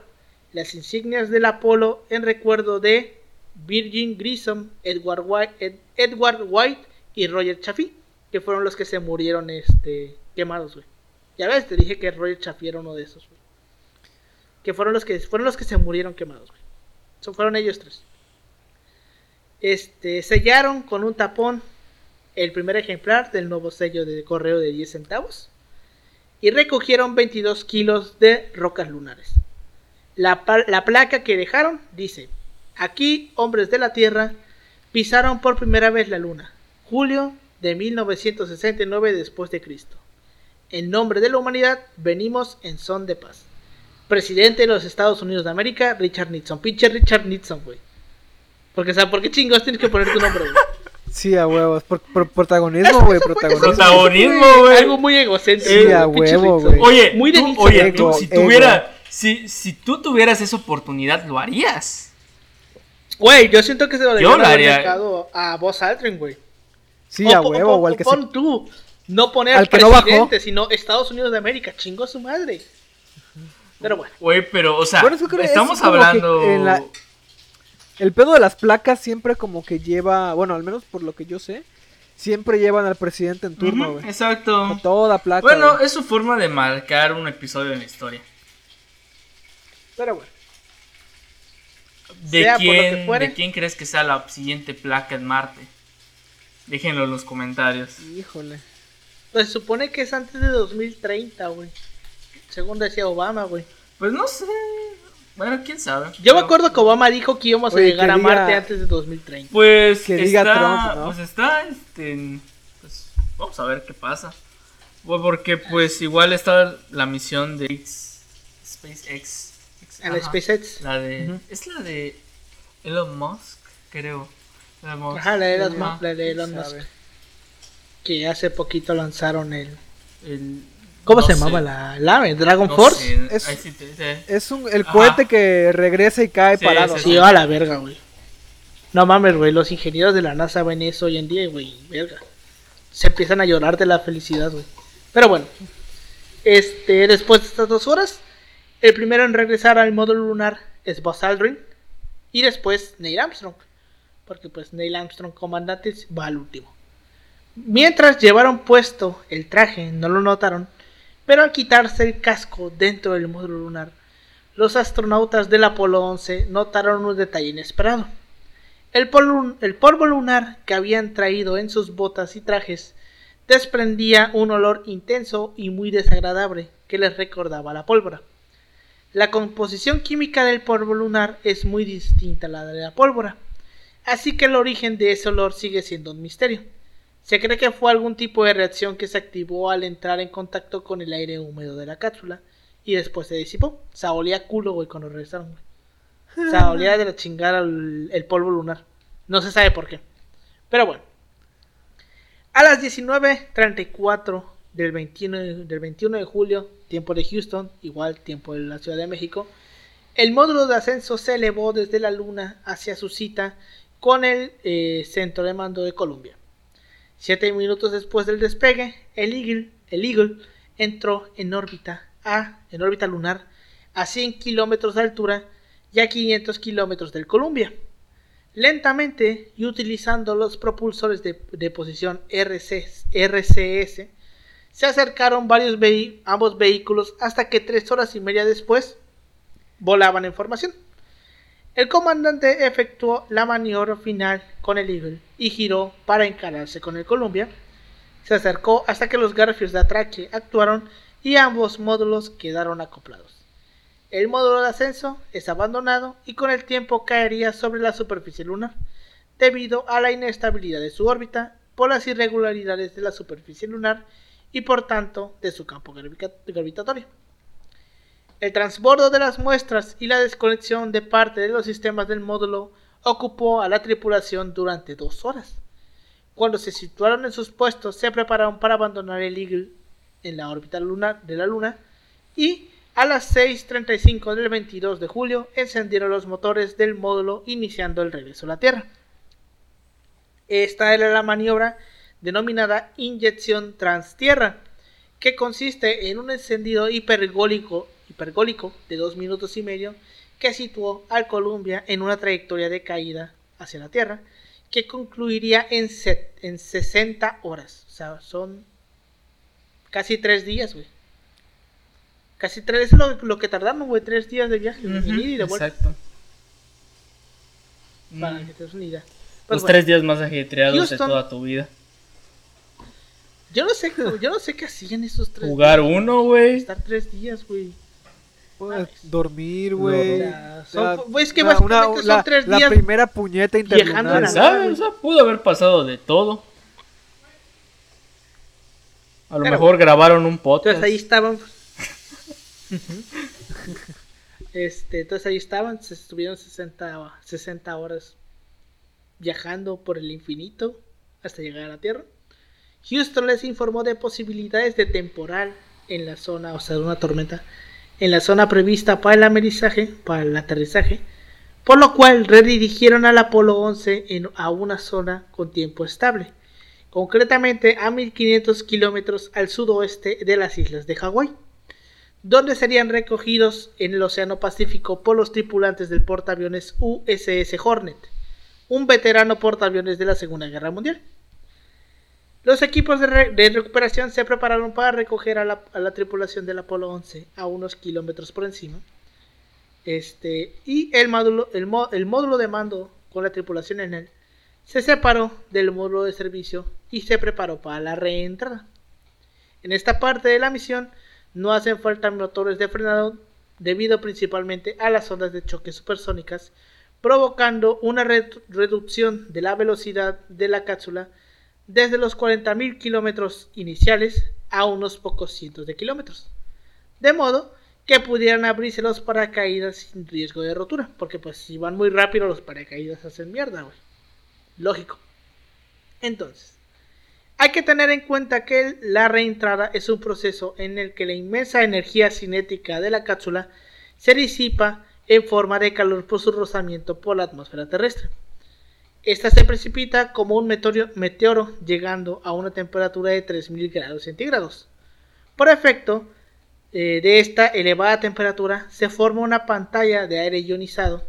las insignias del Apolo en recuerdo de Virgin Grissom, Edward White, y Roger Chaffee, que fueron los que se murieron este, quemados, güey. Ya ves, te dije que Roger Chaffee era uno de esos. Que fueron los que fueron los que se murieron quemados, güey. Fueron ellos tres. Este, sellaron con un tapón el primer ejemplar del nuevo sello de correo de 10 centavos y recogieron 22 kilos de rocas lunares. La, la placa que dejaron dice Aquí, hombres de la Tierra pisaron por primera vez la Luna, julio de 1969 después de Cristo. En nombre de la humanidad, venimos en son de paz. Presidente de los Estados Unidos de América, Richard Nixon. Pinche Richard Nixon, güey. Porque, o sea, ¿por qué chingos tienes que poner tu nombre, güey? Sí, a huevos. Por, por protagonismo, güey. Protagonismo. Protagonismo, güey. Algo muy egocéntrico. Sí, a huevo, güey. Oye, Muy de tú- oye, tú, si tuviera, si, si tú tuvieras esa oportunidad, lo harías. Güey, yo siento que se lo la haber haría. dejado a Buzz Aldrin, güey. Sí, a huevo, o, o al o que pon se... tú. No poner al al que no bajó. presidente, sino Estados Unidos de América. Chingó a su madre. Pero bueno. Güey, pero, o sea, Bueno, estamos hablando... en la- El pedo de las placas siempre como que lleva, bueno, al menos por lo que yo sé, siempre llevan al presidente en turno, güey. exacto. A Toda placa. Bueno, es su forma de marcar un episodio en la historia. Pero bueno. ¿De Sea quién. ¿De quién crees que sea la siguiente placa en Marte? Déjenlo en los comentarios. Híjole. Pues supone que es antes de 2030, güey. Según decía Obama, güey. Pues no sé. Bueno, quién sabe. Yo me Pero- acuerdo que Obama dijo que íbamos a Oye, llegar que a diga- Marte antes de 2030. Pues Que está, diga Trump, ¿no? Pues está, este, pues, vamos a ver qué pasa. Bueno, Porque pues igual está la misión de X- SpaceX. A la Ajá. SpaceX. La de, Ujú. es la de Elon Musk, creo. Elon Musk. Ajá, la de Elon, Ajá. Musk, la de Elon Musk. Que hace poquito lanzaron el. El- ¿Cómo no se sé, llamaba la nave? ¿Dragon no Force? sé, Es- sí dice. Es un, el Ajá. cohete que regresa y cae Sí, parado. sí, Sí, ¿no? a la verga, güey. No mames, güey. Los ingenieros de la NASA ven eso hoy en día, güey. Verga. Se empiezan a llorar de la felicidad, güey. Pero bueno. Este, después de estas dos horas, el primero en regresar al módulo lunar es Buzz Aldrin. Y después Neil Armstrong. Porque pues Neil Armstrong, comandante, va al último. Mientras llevaron puesto el traje, no lo notaron. Pero al quitarse el casco dentro del módulo lunar, los astronautas del Apolo 11 notaron un detalle inesperado. El, polu- el polvo lunar que habían traído en sus botas y trajes desprendía un olor intenso y muy desagradable que les recordaba la pólvora. La composición química del polvo lunar es muy distinta a la de la pólvora, así que el origen de ese olor sigue siendo un misterio. Se cree que fue algún tipo de reacción que se activó al entrar en contacto con el aire húmedo de la cápsula y después se disipó. O sea, olía culo, güey, cuando regresaron, güey. O sea, olía de la chingada el, el polvo lunar. No se sabe por qué. Pero bueno. A las 19.34 del 21, del 21 de julio, tiempo de Houston, igual tiempo de la Ciudad de México, el módulo de ascenso se elevó desde la Luna hacia su cita con el eh, centro de mando de Columbia. Siete minutos después del despegue, el Eagle, entró en órbita a, en órbita lunar a 100 kilómetros de altura y a 500 kilómetros del Columbia. Lentamente y utilizando los propulsores de, posición RC RCS, se acercaron varios ambos vehículos hasta que tres horas y media después volaban en formación. El comandante efectuó la maniobra final con el Eagle y giró para encararse con el Columbia. Se acercó hasta que los garfios de atraque actuaron y ambos módulos quedaron acoplados. El módulo de ascenso es abandonado y con el tiempo caería sobre la superficie lunar, debido a la inestabilidad de su órbita, por las irregularidades de la superficie lunar y por tanto de su campo gravitatorio. El transbordo de las muestras y la desconexión de parte de los sistemas del módulo ocupó a la tripulación durante dos horas. Cuando se situaron en sus puestos, se prepararon para abandonar el Eagle en la órbita lunar de la Luna y a las 6.35 del 22 de julio encendieron los motores del módulo iniciando el regreso a la Tierra. Esta era la maniobra denominada inyección transtierra, que consiste en un encendido hipergólico, hipergólico de dos minutos y medio que situó al Columbia en una trayectoria de caída hacia la Tierra que concluiría en, en 60 horas. O sea, son casi tres días, güey. Casi tres, es lo, que tardamos, güey, tres días de viaje, y de vuelta. Exacto. Para mm. que te des una idea. Los pues tres días más ajetreados de toda tu vida. Yo no sé, yo no sé qué hacían esos tres Jugar uno, güey. Estar tres días, güey. Pues, dormir, güey. es que básicamente son tres días. La primera puñeta interlunar. ¿Sabes? O sea, pudo haber pasado de todo. A lo mejor grabaron un podcast. Entonces ahí estaban. este, entonces ahí estaban, se estuvieron 60, 60 horas viajando por el infinito hasta llegar a la Tierra. Houston les informó de posibilidades de temporal en la zona, o sea, de una tormenta, en la zona prevista para el amerizaje, para el aterrizaje, por lo cual redirigieron al Apolo 11 en, a una zona con tiempo estable, concretamente a 1500 kilómetros al sudoeste de las islas de Hawái, donde serían recogidos en el Océano Pacífico por los tripulantes del portaaviones USS Hornet, un veterano portaaviones de la Segunda Guerra Mundial. Los equipos de, recuperación se prepararon para recoger a la, tripulación del Apolo 11 a unos kilómetros por encima. Este, y el módulo, el, módulo de mando con la tripulación en él se separó del módulo de servicio y se preparó para la reentrada. En esta parte de la misión no hacen falta motores de frenado debido principalmente a las ondas de choque supersónicas, provocando una reducción de la velocidad de la cápsula desde los 40.000 kilómetros iniciales a unos pocos cientos de kilómetros. De modo que pudieran abrirse los paracaídas sin riesgo de rotura. Porque pues si van muy rápido los paracaídas hacen mierda, güey. Lógico. Entonces, hay que tener en cuenta que la reentrada es un proceso en el que la inmensa energía cinética de la cápsula se disipa en forma de calor por su rozamiento por la atmósfera terrestre. Esta se precipita como un meteoro, llegando a una temperatura de 3000 grados centígrados. Por efecto eh, de esta elevada temperatura, se forma una pantalla de aire ionizado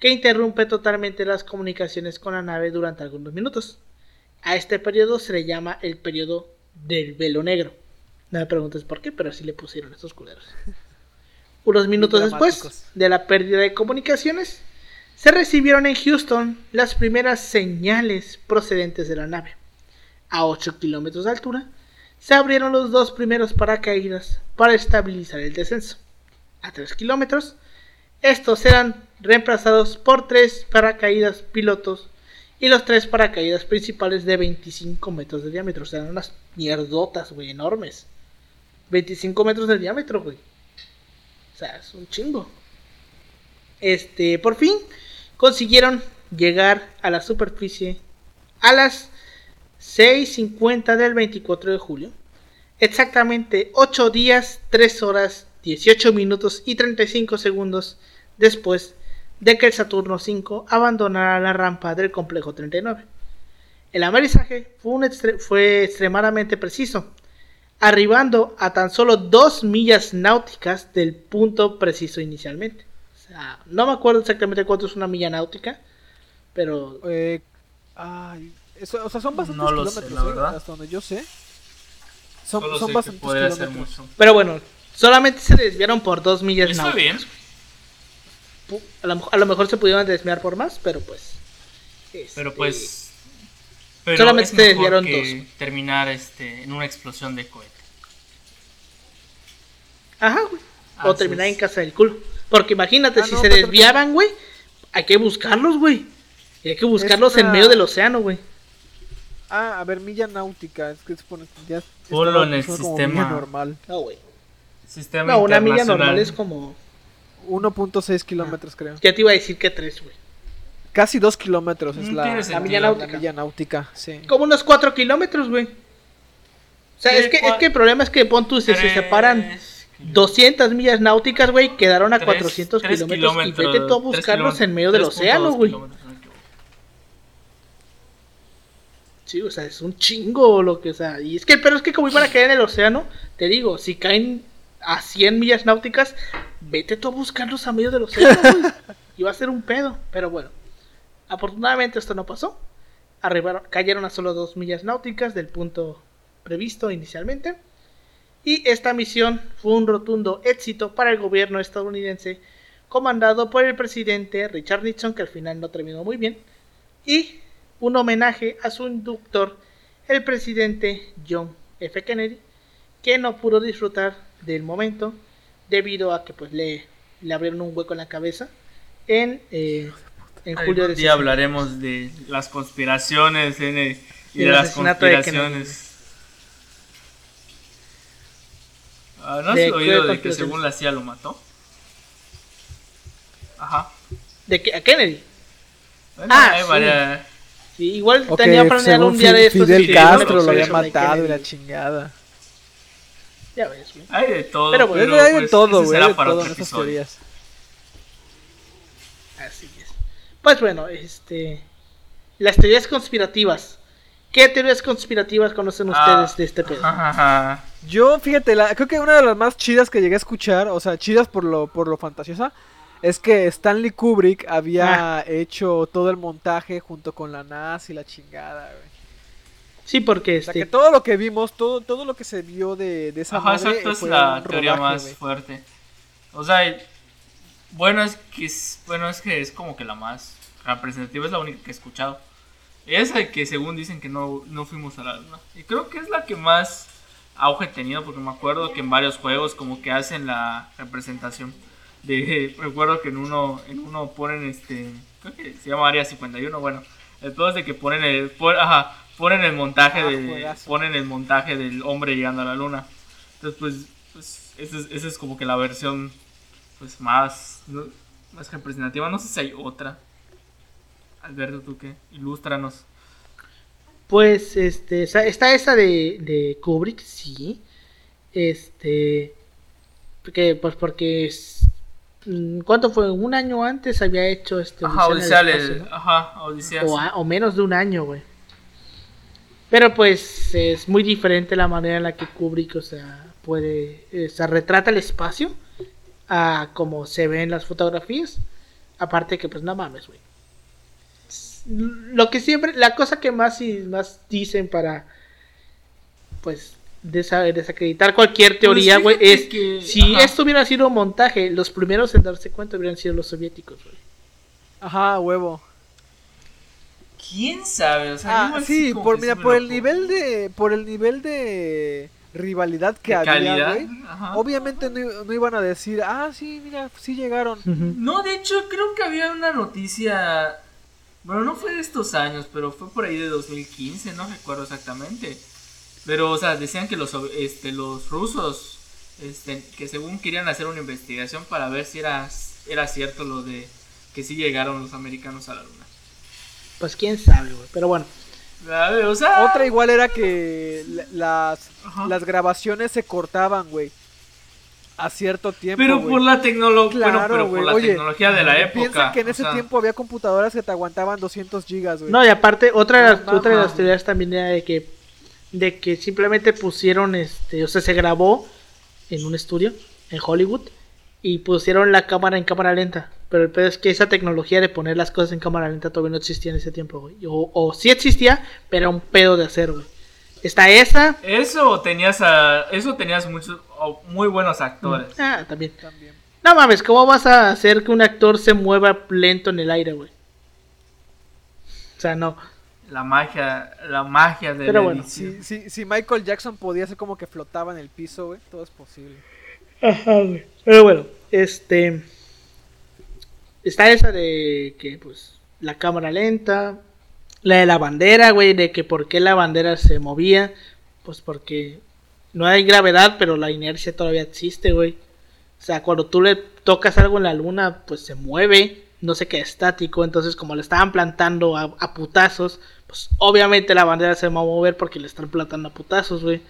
que interrumpe totalmente las comunicaciones con la nave durante algunos minutos. A este periodo se le llama el periodo del velo negro. No me preguntes por qué, pero así le pusieron estos culeros. Unos minutos después de la pérdida de comunicaciones, se recibieron en Houston las primeras señales procedentes de la nave. A 8 kilómetros de altura, se abrieron los dos primeros paracaídas para estabilizar el descenso. A 3 kilómetros, estos eran reemplazados por tres paracaídas pilotos y los tres paracaídas principales de 25 metros de diámetro. O sea, eran unas mierdotas, güey, enormes. 25 metros de diámetro, güey. O sea, es un chingo. Este, por fin, consiguieron llegar a la superficie a las 6.50 del 24 de julio. Exactamente 8 días, 3 horas, 18 minutos y 35 segundos después de que el Saturno V abandonara la rampa del complejo 39. El amerizaje fue, fue extremadamente preciso, arribando a tan solo 2 millas náuticas del punto preciso inicialmente no me acuerdo exactamente cuánto es una milla náutica, pero... Eh, ay, eso, o sea, son bastantes kilómetros, ¿eh? hasta donde yo sé. Son, son bastantes kilómetros. Pero bueno, solamente se desviaron por dos millas Está bien. A lo, a lo, mejor se pudieron desviar por más, pero pues... pero este, pues... solamente se desviaron dos. Terminar este, en una explosión de cohete. Ajá, güey. O terminar en casa del culo. Porque imagínate, ah, si se desviaban, güey, hay que buscarlos, güey. Y hay que buscarlos en medio del océano, güey. Ah, a ver, milla náutica. Es que se pone. Ya Ponlo en el sistema. normal. No, güey. no, una milla normal es como. 1.6 kilómetros, creo. Ya te iba a decir que 3, güey. Casi dos kilómetros es Mm, la, milla La náutica. La milla náutica, sí. Como unos 4 kilómetros, güey. O sea, es que, es que el problema es que pon tú, si se separan. 200 millas náuticas, güey, quedaron a Tres- 400 tres kilómetros, y vete tú a buscarlos en medio del 3.2 océano, güey. Sí, o sea, es un chingo lo que, o sea, y es que, pero es que como iban a caer en el océano, te digo, si caen a 100 millas náuticas, vete tú a buscarlos a medio del océano, güey. Y va a ser un pedo, pero bueno. Afortunadamente esto no pasó. Arribaron, cayeron a solo 2 millas náuticas del punto previsto inicialmente. Y esta misión fue un rotundo éxito para el gobierno estadounidense, comandado por el presidente Richard Nixon, que al final no terminó muy bien, y un homenaje a su inductor, el presidente John F. Kennedy, que no pudo disfrutar del momento debido a que pues le, le abrieron un hueco en la cabeza en, eh, en julio de día hablaremos de las conspiraciones en el- y Y de las asesinato de conspiraciones. Ah, ¿No has ¿De qué oído de que según la CIA lo mató? Ajá. de que a Kennedy. Bueno, Ah, hay sí. varias- Sí, igual O tenía planeado un día de estos Fidel Castro lo había matado y la chingada. Ya ves, güey. Hay de todo. Pero bueno, Pero hay de pues, todo, güey, será de para todo en esas teorías. Así es. Pues bueno, este. Las teorías conspirativas. ¿Qué teorías conspirativas conocen Ah, ustedes de este pedo? ajá, ajá. Yo, fíjate, la, creo que una de las más chidas que llegué a escuchar, o sea, chidas por lo, por lo fantasiosa, es que Stanley Kubrick había Ah. hecho todo el montaje junto con la NASA y la chingada, güey. Sí, porque O sea, este. que todo lo que vimos, todo, todo lo que se vio de, de esa Ajá, madre exacto, es la teoría rodaje, más güey. fuerte. O sea, bueno es que es, bueno es que es como que la más representativa, es la única que he escuchado. Esa que según dicen que no, no fuimos a la luna. Y creo que es la que más auge tenido, porque me acuerdo que en varios juegos como que hacen la representación. De, recuerdo que en uno, en uno ponen este, creo que se llama Área 51, bueno, el peor es de que ponen el, pon- ajá, ponen el montaje Ah, de, juegazo. ponen el montaje del hombre llegando a la luna. Entonces, pues, pues esa es, esa es como que la versión pues más, ¿no? más representativa. No sé si hay otra. Alberto, ¿tú qué? Ilústranos. Pues este. Está esa de, de Kubrick, sí. Este. Porque, pues porque. es- mm, ¿Cuánto fue? Un año antes había hecho este. Ajá, Odisea ajá, Odisea. o, menos de un año, güey. Pero pues es muy diferente la manera en la que Kubrick, o sea, puede, o sea, retrata el espacio a como se ve en las fotografías. Aparte que pues no mames, güey. Lo que siempre, la cosa que más y más dicen para, pues, desa- desacreditar cualquier teoría, güey, es que- si ajá. esto hubiera sido un montaje, los primeros en darse cuenta hubieran sido los soviéticos, güey. Ajá, huevo. ¿Quién sabe? O sea, Ah, sí, por, mira, por el nivel de, por el nivel de rivalidad que de había, güey. Obviamente no, no iban a decir, ah, sí, mira, sí llegaron. No, de hecho, creo que había una noticia. Bueno, no fue de estos años, pero fue por ahí de 2015, no recuerdo exactamente. Pero, o sea, decían que los, este, los rusos, este, que según querían hacer una investigación para ver si era, era cierto lo de que sí llegaron los americanos a la luna. Pues quién sabe, güey. Pero bueno, ver, o sea, Otra igual era que la- las, Ajá. las grabaciones se cortaban, güey. A cierto tiempo. pero por la tecnología, bueno, Claro, por güey. la Oye, tecnología de la época. Piensa que en o ese sea, tiempo había computadoras que te aguantaban 200 gigas, güey. no, y aparte, otra de las, No, otra de las teorías también era de que, de que simplemente pusieron, este, o sea, se grabó en un estudio en Hollywood y pusieron la cámara en cámara lenta. Pero el pedo es que esa tecnología de poner las cosas en cámara lenta todavía no existía en ese tiempo, güey. O, o sí existía, pero era un pedo de hacer, güey. Está esa. Eso tenías a, eso tenías muchos o muy buenos actores. Ah, también. También. No mames, ¿cómo vas a hacer que un actor se mueva lento en el aire, güey? O sea, no. La magia, la magia de Pero la bueno. Si, si, si Michael Jackson podía ser como que flotaba en el piso, güey, todo es posible. Ajá, güey. Pero bueno, este. Está esa de que, pues, la cámara lenta. La de la bandera, güey, de que por qué la bandera se movía. Pues porque no hay gravedad, pero la inercia todavía existe, güey. O sea, cuando tú le tocas algo en la luna, pues se mueve. no se queda estático, entonces como le estaban plantando a, putazos, pues obviamente la bandera se va a mover porque le están plantando a putazos, güey.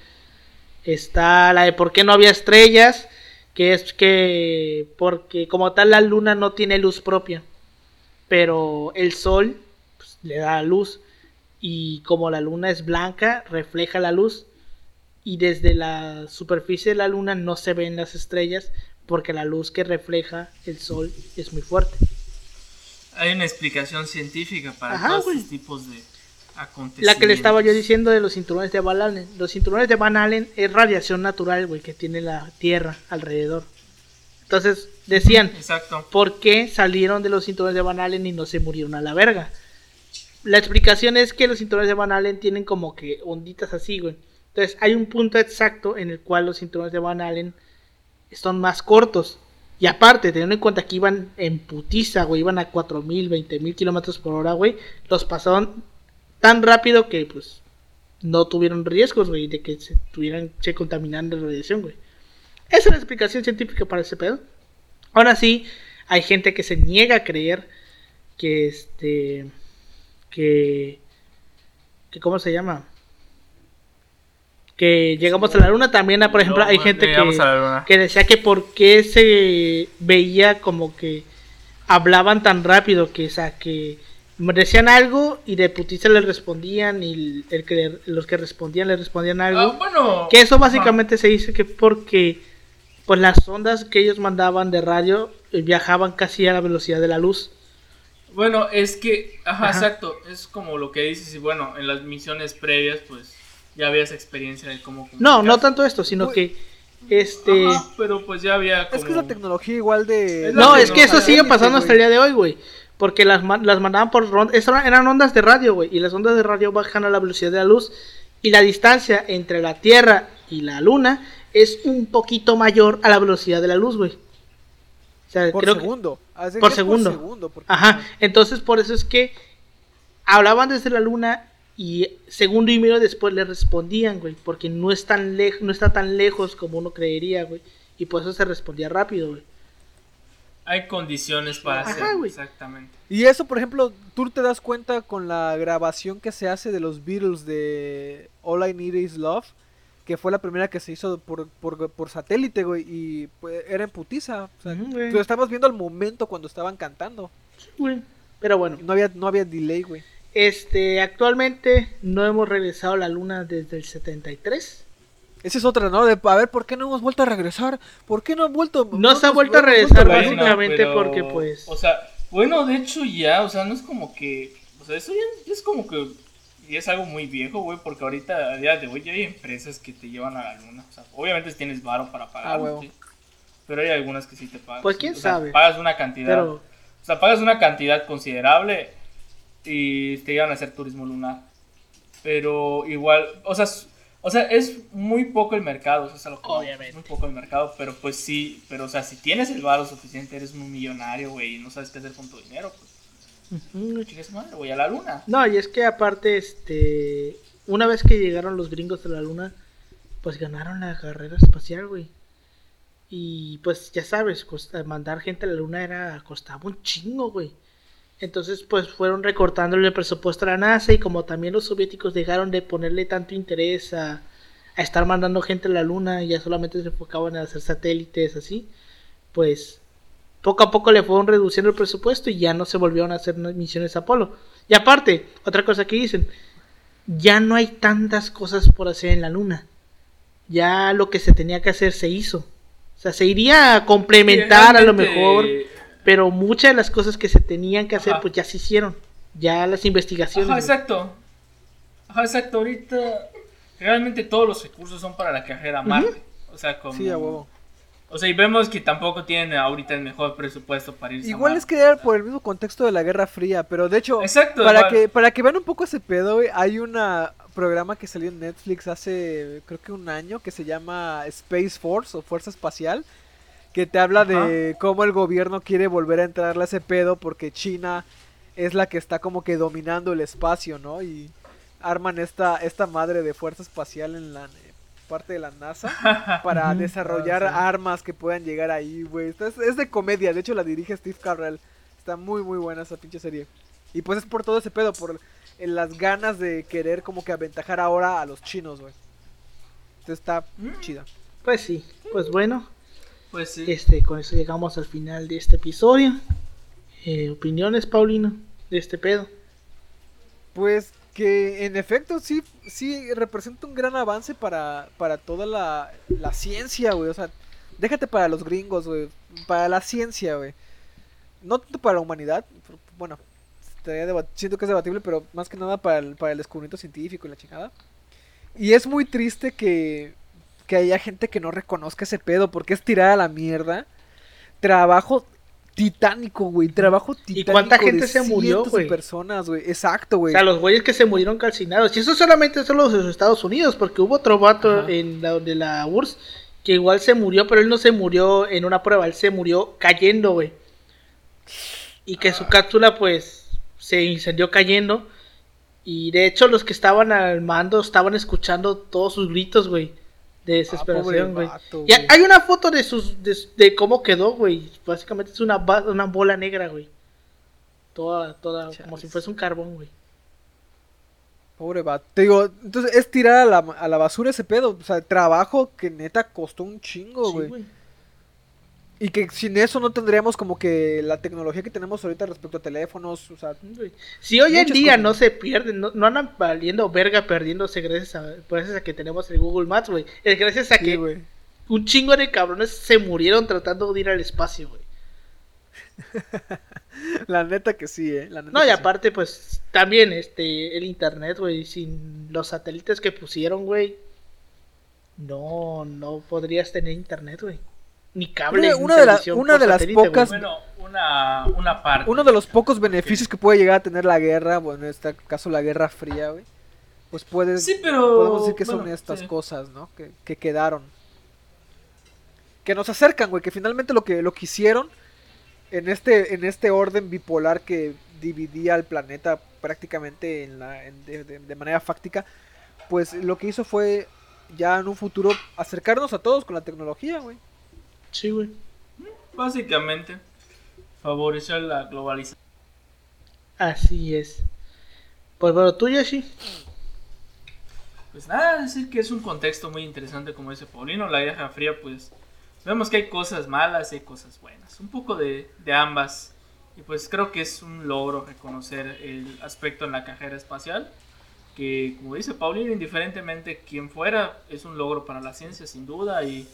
Está la de por qué no había estrellas, que es que porque como tal la luna no tiene luz propia, pero el sol le da luz y como la luna es blanca, refleja la luz y desde la superficie de la luna no se ven las estrellas porque la luz que refleja el sol es muy fuerte. Hay una explicación científica para Ajá, todos estos tipos de acontecimientos. La que le estaba yo diciendo de los cinturones de Van Allen. Los cinturones de Van Allen es radiación natural, güey, que tiene la Tierra alrededor. Entonces decían, Exacto. ¿por qué salieron de los cinturones de Van Allen y no se murieron a la verga? La explicación es que los cinturones de Van Allen tienen como que onditas así, güey. Entonces hay un punto exacto en el cual los cinturones de Van Allen son más cortos. Y aparte, teniendo en cuenta que iban en putiza, güey, iban a 4.000, 20.000 kilómetros por hora, güey, los pasaron tan rápido que, pues, no tuvieron riesgos, güey, de que se tuvieran, se contaminaran de radiación, güey. Esa es la explicación científica para ese pedo. Ahora sí, hay gente que se niega a creer que este. Que. que ¿Cómo se llama? Que llegamos a la luna. También, por ejemplo, No, hay gente que, que decía que por qué se veía como que hablaban tan rápido. Que, o sea, que decían algo y de putiza le respondían. Y el que le- los que respondían le respondían algo. Ah, bueno. Que eso básicamente se dice que porque pues las ondas que ellos mandaban de radio viajaban casi a la velocidad de la luz. Bueno, es que, ajá, Ajá. exacto, es como lo que dices y bueno, en las misiones previas pues ya habías experiencia de cómo No, no tanto esto, sino Uy. que este Ajá, pero pues ya había como... Es que es la tecnología igual de... Es No, es que eso sigue pasando hasta el día de hoy, güey. Porque las, ma- las mandaban por. Eran ondas de radio, güey. Y las ondas de radio bajan a la velocidad de la luz. Y la distancia entre la Tierra y la Luna es un poquito mayor a la velocidad de la luz, güey. Sea, Por creo segundo. Por segundo. porque- Ajá, entonces por eso es que hablaban desde la luna y segundo y medio después le respondían, güey, porque no es tan lejos, no está tan lejos como uno creería, güey, y por eso se respondía rápido, güey. Hay condiciones para Ajá, hacer, güey. exactamente. Y eso, por ejemplo, tú te das cuenta con la grabación que se hace de los Beatles de All I Need Is Love, que fue la primera que se hizo por, por, por satélite, güey, y pues, era en putiza. O sea, lo estabas viendo al momento cuando estaban cantando. Güey, Pero bueno, No había, no había delay, güey. este, actualmente no hemos regresado a la luna desde el 73. Esa es otra, ¿no? De, a ver, ¿por qué no hemos vuelto a regresar? ¿Por qué no han vuelto? No se ha vuelto a regresar, luna? básicamente porque, pues- O sea, bueno, de hecho ya, o sea, no es como que... O sea, eso ya es como que... Y es algo muy viejo, güey, porque ahorita, a día de hoy, ya hay empresas que te llevan a la luna. O sea, obviamente tienes varo para pagar, Ah, sí, pero hay algunas que sí te pagan. Pues, quién O sea, sabe. Pagas una cantidad... Pero, O sea, pagas una cantidad considerable y te llevan a hacer turismo lunar. Pero igual, o sea, o sea, es muy poco el mercado, o sea, es lo que Obviamente. es muy poco el mercado, pero pues sí, pero o sea, si tienes el varo suficiente, eres un millonario, güey, y no sabes qué hacer con tu dinero, pues voy a la luna. No, y es que aparte, este, una vez que llegaron los gringos de la luna, pues ganaron la carrera espacial, güey. Y pues ya sabes, mandar gente a la luna era costaba un chingo, güey. Entonces, pues fueron recortándole el presupuesto a la NASA y como también los soviéticos dejaron de ponerle tanto interés a, a estar mandando gente a la luna y ya solamente se enfocaban en hacer satélites así, pues poco a poco le fueron reduciendo el presupuesto y ya no se volvieron a hacer misiones Apolo. Y aparte, otra cosa que dicen, ya no hay tantas cosas por hacer en la luna. Ya lo que se tenía que hacer se hizo. O sea, se iría a complementar a lo mejor, pero muchas de las cosas que se tenían que hacer Ajá. pues ya se hicieron. Ya las investigaciones. Ajá, exacto. Ajá, exacto, ahorita realmente todos los recursos son para la carrera a Marte. O sea, como... Sí, a huevo. O sea, y vemos que tampoco tienen ahorita el mejor presupuesto para irse a Igual Marte. es que era por el mismo contexto de la Guerra Fría, pero de hecho, Exacto, para igual. que para que vean un poco ese pedo, hay un programa que salió en Netflix hace creo que un año que se llama Space Force o Fuerza Espacial, que te habla de cómo el gobierno quiere volver a entrarle a ese pedo porque China es la que está como que dominando el espacio, ¿no? Y arman esta esta madre de fuerza espacial en la parte de la NASA para desarrollar Ah, sí. armas que puedan llegar ahí, güey. Esta Es, es de comedia, de hecho la dirige Steve Carell. Está muy, muy buena esa pinche serie. Y pues es por todo ese pedo, por eh, las ganas de querer como que aventajar ahora a los chinos, güey. Entonces está Mm. chida. Pues sí, pues bueno, Pues sí. este, con eso llegamos al final de este episodio. Eh, opiniones, Paulino, de este pedo. Pues que en efecto sí, sí representa un gran avance para, para toda la, la ciencia, güey. O sea, déjate para los gringos, güey. Para la ciencia, güey. No tanto para la humanidad. Bueno, siento que es debatible, pero más que nada para el, para el descubrimiento científico y la chingada. Y es muy triste que, que haya gente que no reconozca ese pedo, porque es tirada a la mierda. Trabajo titánico, güey. Trabajo titánico. cuánta de gente se murió, güey? personas, güey. Exacto, O güey. sea, los güeyes que se murieron calcinados. Y eso solamente son los de los Estados Unidos, porque hubo otro vato Ajá. en la de la URSS que igual se murió, pero él no se murió en una prueba, él se murió cayendo, güey. Y que su cápsula, pues, se incendió cayendo. Y de hecho, los que estaban al mando estaban escuchando todos sus gritos, güey. De Ah, desesperación, güey. Y güey. hay una foto de sus de, de cómo quedó, güey. Básicamente es una, una bola negra, güey. Toda, toda, como si fuese un carbón, güey. Pobre vato. Te digo, entonces es tirar a la, a la basura ese pedo. O sea, trabajo que neta costó un chingo, güey. Y que sin eso no tendríamos como que la tecnología que tenemos ahorita respecto a teléfonos. O sea. Si hoy en día cosas. no se pierden, no, no andan valiendo verga perdiéndose gracias a, gracias a que tenemos el Google Maps, güey. Es gracias a sí, que un chingo de cabrones se murieron tratando de ir al espacio, güey. La neta que sí, eh. La neta No, y sí. aparte, pues, también, este, el internet, güey, sin los satélites que pusieron, güey, no, no podrías tener internet, güey. Ni cable. Una- ni de la- una de las pocas- Bueno, una, una parte. Uno de los pocos beneficios que puede llegar a tener la guerra, bueno, en este caso la Guerra Fría, güey. Pues puedes, Sí, pero. podemos decir que son bueno, estas sí. cosas, ¿no? Que, que quedaron. Que nos acercan, güey, que finalmente lo que, lo que hicieron en este, en este orden bipolar que dividía al planeta prácticamente en la, en- de, de- de manera fáctica, pues lo que hizo fue ya en un futuro acercarnos a todos con la tecnología, güey. Sí, güey. Básicamente, favorecer la globalización. Así es. Pues bueno, tú, Yoshi. Pues nada, decir que es un contexto muy interesante como dice Paulino. La Guerra Fría, pues vemos que hay cosas malas y hay cosas buenas. Un poco de, de ambas. Y pues creo que es un logro reconocer el aspecto en la cajera espacial. Que como dice Paulino, indiferentemente quién fuera, es un logro para la ciencia sin duda. Y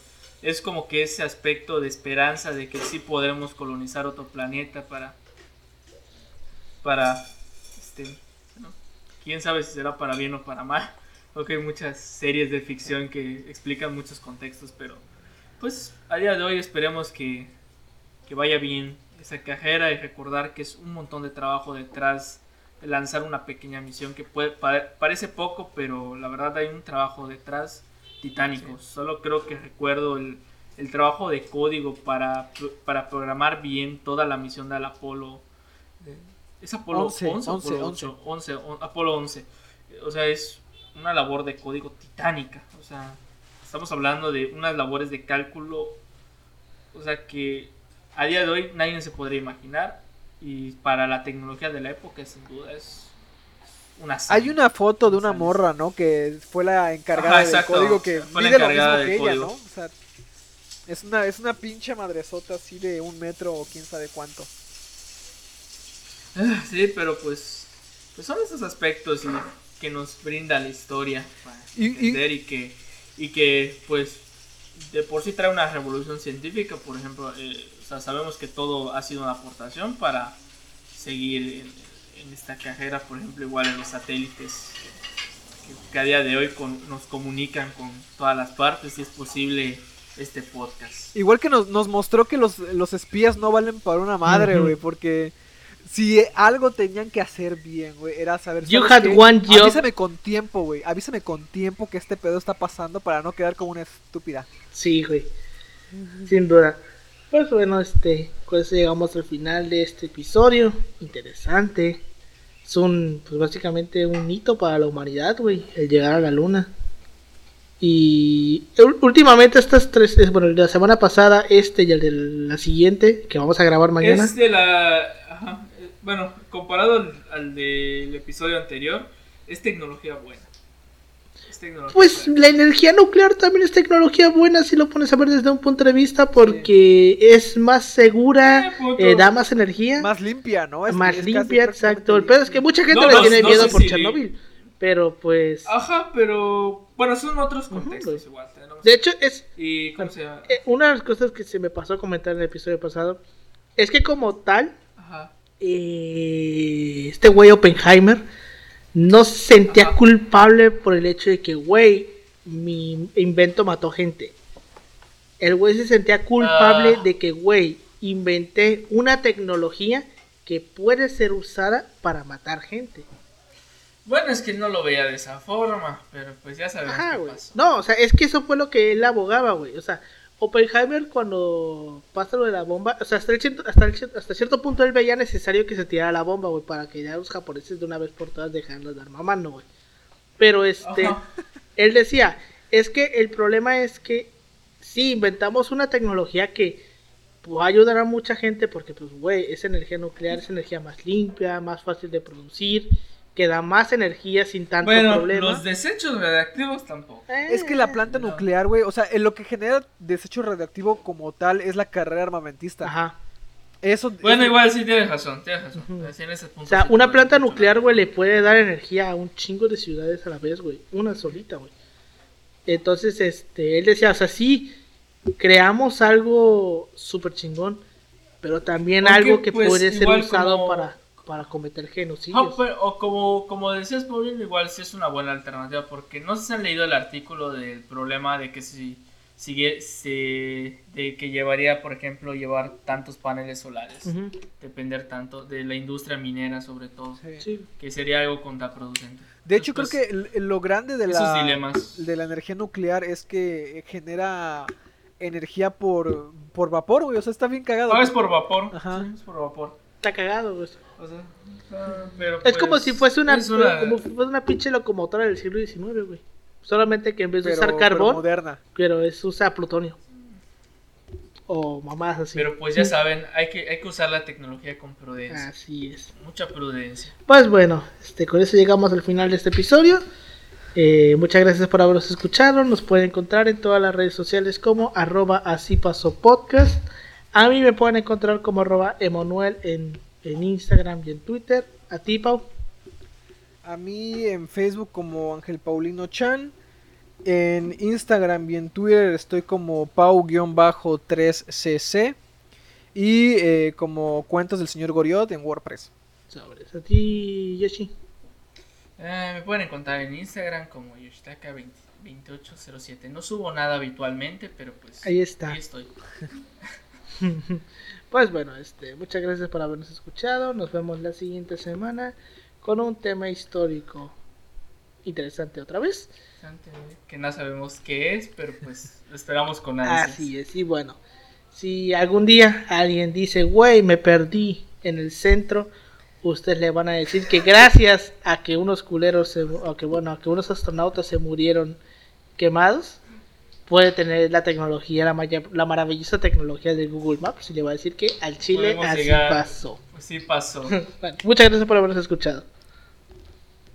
es como que ese aspecto de esperanza de que sí podremos colonizar otro planeta para... Para... Este, quién sabe si será para bien o para mal. Creo que hay muchas series de ficción que explican muchos contextos, pero pues a día de hoy esperemos que, que vaya bien esa cajera y recordar que es un montón de trabajo detrás de lanzar una pequeña misión que puede, pare- parece poco, pero la verdad hay un trabajo detrás titánico. Solo creo que recuerdo el, el trabajo de código para, para programar bien toda la misión del Apolo. eh, ¿Es Apolo 11, 11, o Apolo 11, 8? 11, on- Apolo 11. O sea, es una labor de código titánica. O sea, estamos hablando de unas labores de cálculo. O sea, que a día de hoy nadie se podría imaginar. Y para la tecnología de la época, sin duda, es una Hay una foto de una morra, ¿no? Que fue la encargada Ajá, del código que Fue la mide lo encargada mismo que del ella, código. ¿no? O sea, es una, es una pinche madresota así de un metro o quién sabe cuánto. Ah, Sí, pero pues, pues son esos aspectos y- que nos brinda la historia para Y- y- entender y, que y que pues de por sí trae una revolución científica, por ejemplo, eh, o sea, sabemos que todo ha sido una aportación para seguir en, en esta carrera, por ejemplo, igual en los satélites que, que a día de hoy con- nos comunican con todas las partes y es posible este podcast. Igual que nos, nos mostró que los, los espías no valen para una madre, güey, porque si algo tenían que hacer bien, güey, era saber... You ¿sabes had qué? one job. Avísame con tiempo, güey, avísame con tiempo que este pedo está pasando para no quedar como una estúpida. Sí, güey. Sin duda. Pues bueno, este, pues llegamos al final de este episodio. Interesante. Es un, pues básicamente un hito para la humanidad, güey, el llegar a la luna. Y últimamente estas tres, es- bueno, la semana pasada, este y el de la siguiente, que vamos a grabar mañana. Es de la... Ajá. eh, Bueno, comparado al del episodio anterior, es tecnología buena. Tecnología Pues buena. la energía nuclear también es tecnología buena si lo pones a ver desde un punto de vista porque es más segura, Eh, eh, da más energía, más, Más limpia, ¿no? Es- casi limpia, exacto. El pedo es que mucha gente No, le no, tiene no miedo por si- Chernobyl, pero pues... Ajá, pero bueno, son otros contextos pues. igual. tenemos- De hecho, es ¿Y cómo se llama? eh, una de las cosas que se me pasó a comentar en el episodio pasado, es que como tal, Ajá. eh, este güey Oppenheimer no se sentía Ajá. culpable por el hecho de que, güey, mi invento mató gente. El güey se sentía culpable Ah. de que, güey, inventé una tecnología que puede ser usada para matar gente. Bueno, es que no lo veía de esa forma, pero pues ya sabemos Ajá, qué pasó. No, o sea, es que eso fue lo que él abogaba, güey. O sea, Oppenheimer cuando pasa lo de la bomba, o sea, hasta, el cierto- hasta, el hasta cierto punto él veía necesario que se tirara la bomba, güey, para que ya los japoneses de una vez por todas dejaran de dar mamando, güey. Pero este, Ajá. él decía, es que el problema es que sí, inventamos una tecnología que va a ayudar a mucha gente porque, pues, güey, es energía nuclear, es energía más limpia, más fácil de producir, que da más energía sin tanto Bueno, problema. los desechos radiactivos tampoco. Es que la planta No. nuclear, güey, o sea, en lo que genera desecho radioactivo como tal es la carrera armamentista. Ajá. Eso Bueno, eso- igual sí tienes razón, tienes razón. Ujú. Así en ese punto O sea, sí una planta nuclear, güey, le puede dar energía a un chingo de ciudades a la vez, güey. Una solita, güey. Entonces, este, él decía, o sea, sí, creamos algo súper chingón, pero también algo que pues, puede ser usado como- para, para cometer Ah, genocidios. pero- o como, como decías, Paulino, igual sí es una buena alternativa, porque no sé si han leído el artículo del problema de que si, sigue, se, de que llevaría, por ejemplo, llevar tantos paneles solares, depender tanto de la industria minera sobre todo, Sí. Que sería algo contraproducente. De hecho, creo que lo grande de la, dilemas. de la energía nuclear es que genera energía por, por vapor, güey. O sea, está bien cagado. Ah, es por vapor. Ajá. Sí, es por vapor. Está cagado, güey. O sea, ah, pero Es pues, como si fuese una, es una- como si fuese una pinche locomotora del siglo XIX, güey. Solamente que en vez de pero, usar pero carbón, moderna. pero es usa plutonio. O mamás así. Pero pues ya saben, hay que, hay que usar la tecnología con prudencia. Así es. Mucha prudencia. Pues bueno, este, con eso llegamos al final de este episodio. Eh, muchas gracias por habernos escuchado. Nos pueden encontrar en todas las redes sociales como arroba así pasó podcast. A mí me pueden encontrar como arroba Emanuel en, en Instagram y en Twitter. A ti, Pau. A mí en Facebook como Ángel Paulino Chan. En Instagram y en Twitter estoy como Pau-3cc. Y eh, como Cuentos del Señor Goriot en WordPress. Sobres. A ti, Yoshi. Eh, me pueden encontrar en Instagram como Yoshitaka2807. No subo nada habitualmente, pero pues Ahí está. Ahí estoy. Pues bueno, este, muchas gracias por habernos escuchado. Nos vemos la siguiente semana con un tema histórico interesante otra vez. Que no sabemos qué es, pero pues lo esperamos con ansias. Así es, y bueno, si algún día alguien dice, güey, me perdí en el centro, ustedes le van a decir que gracias a que unos culeros, se, a que bueno, a que unos astronautas se murieron quemados, puede tener la tecnología, la, maya- la maravillosa tecnología de Google Maps y le va a decir que al Chile Podemos así llegar. pasó. Sí pasó. Bueno, muchas gracias por habernos escuchado.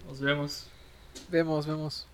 Nos vemos. Vemos, vemos.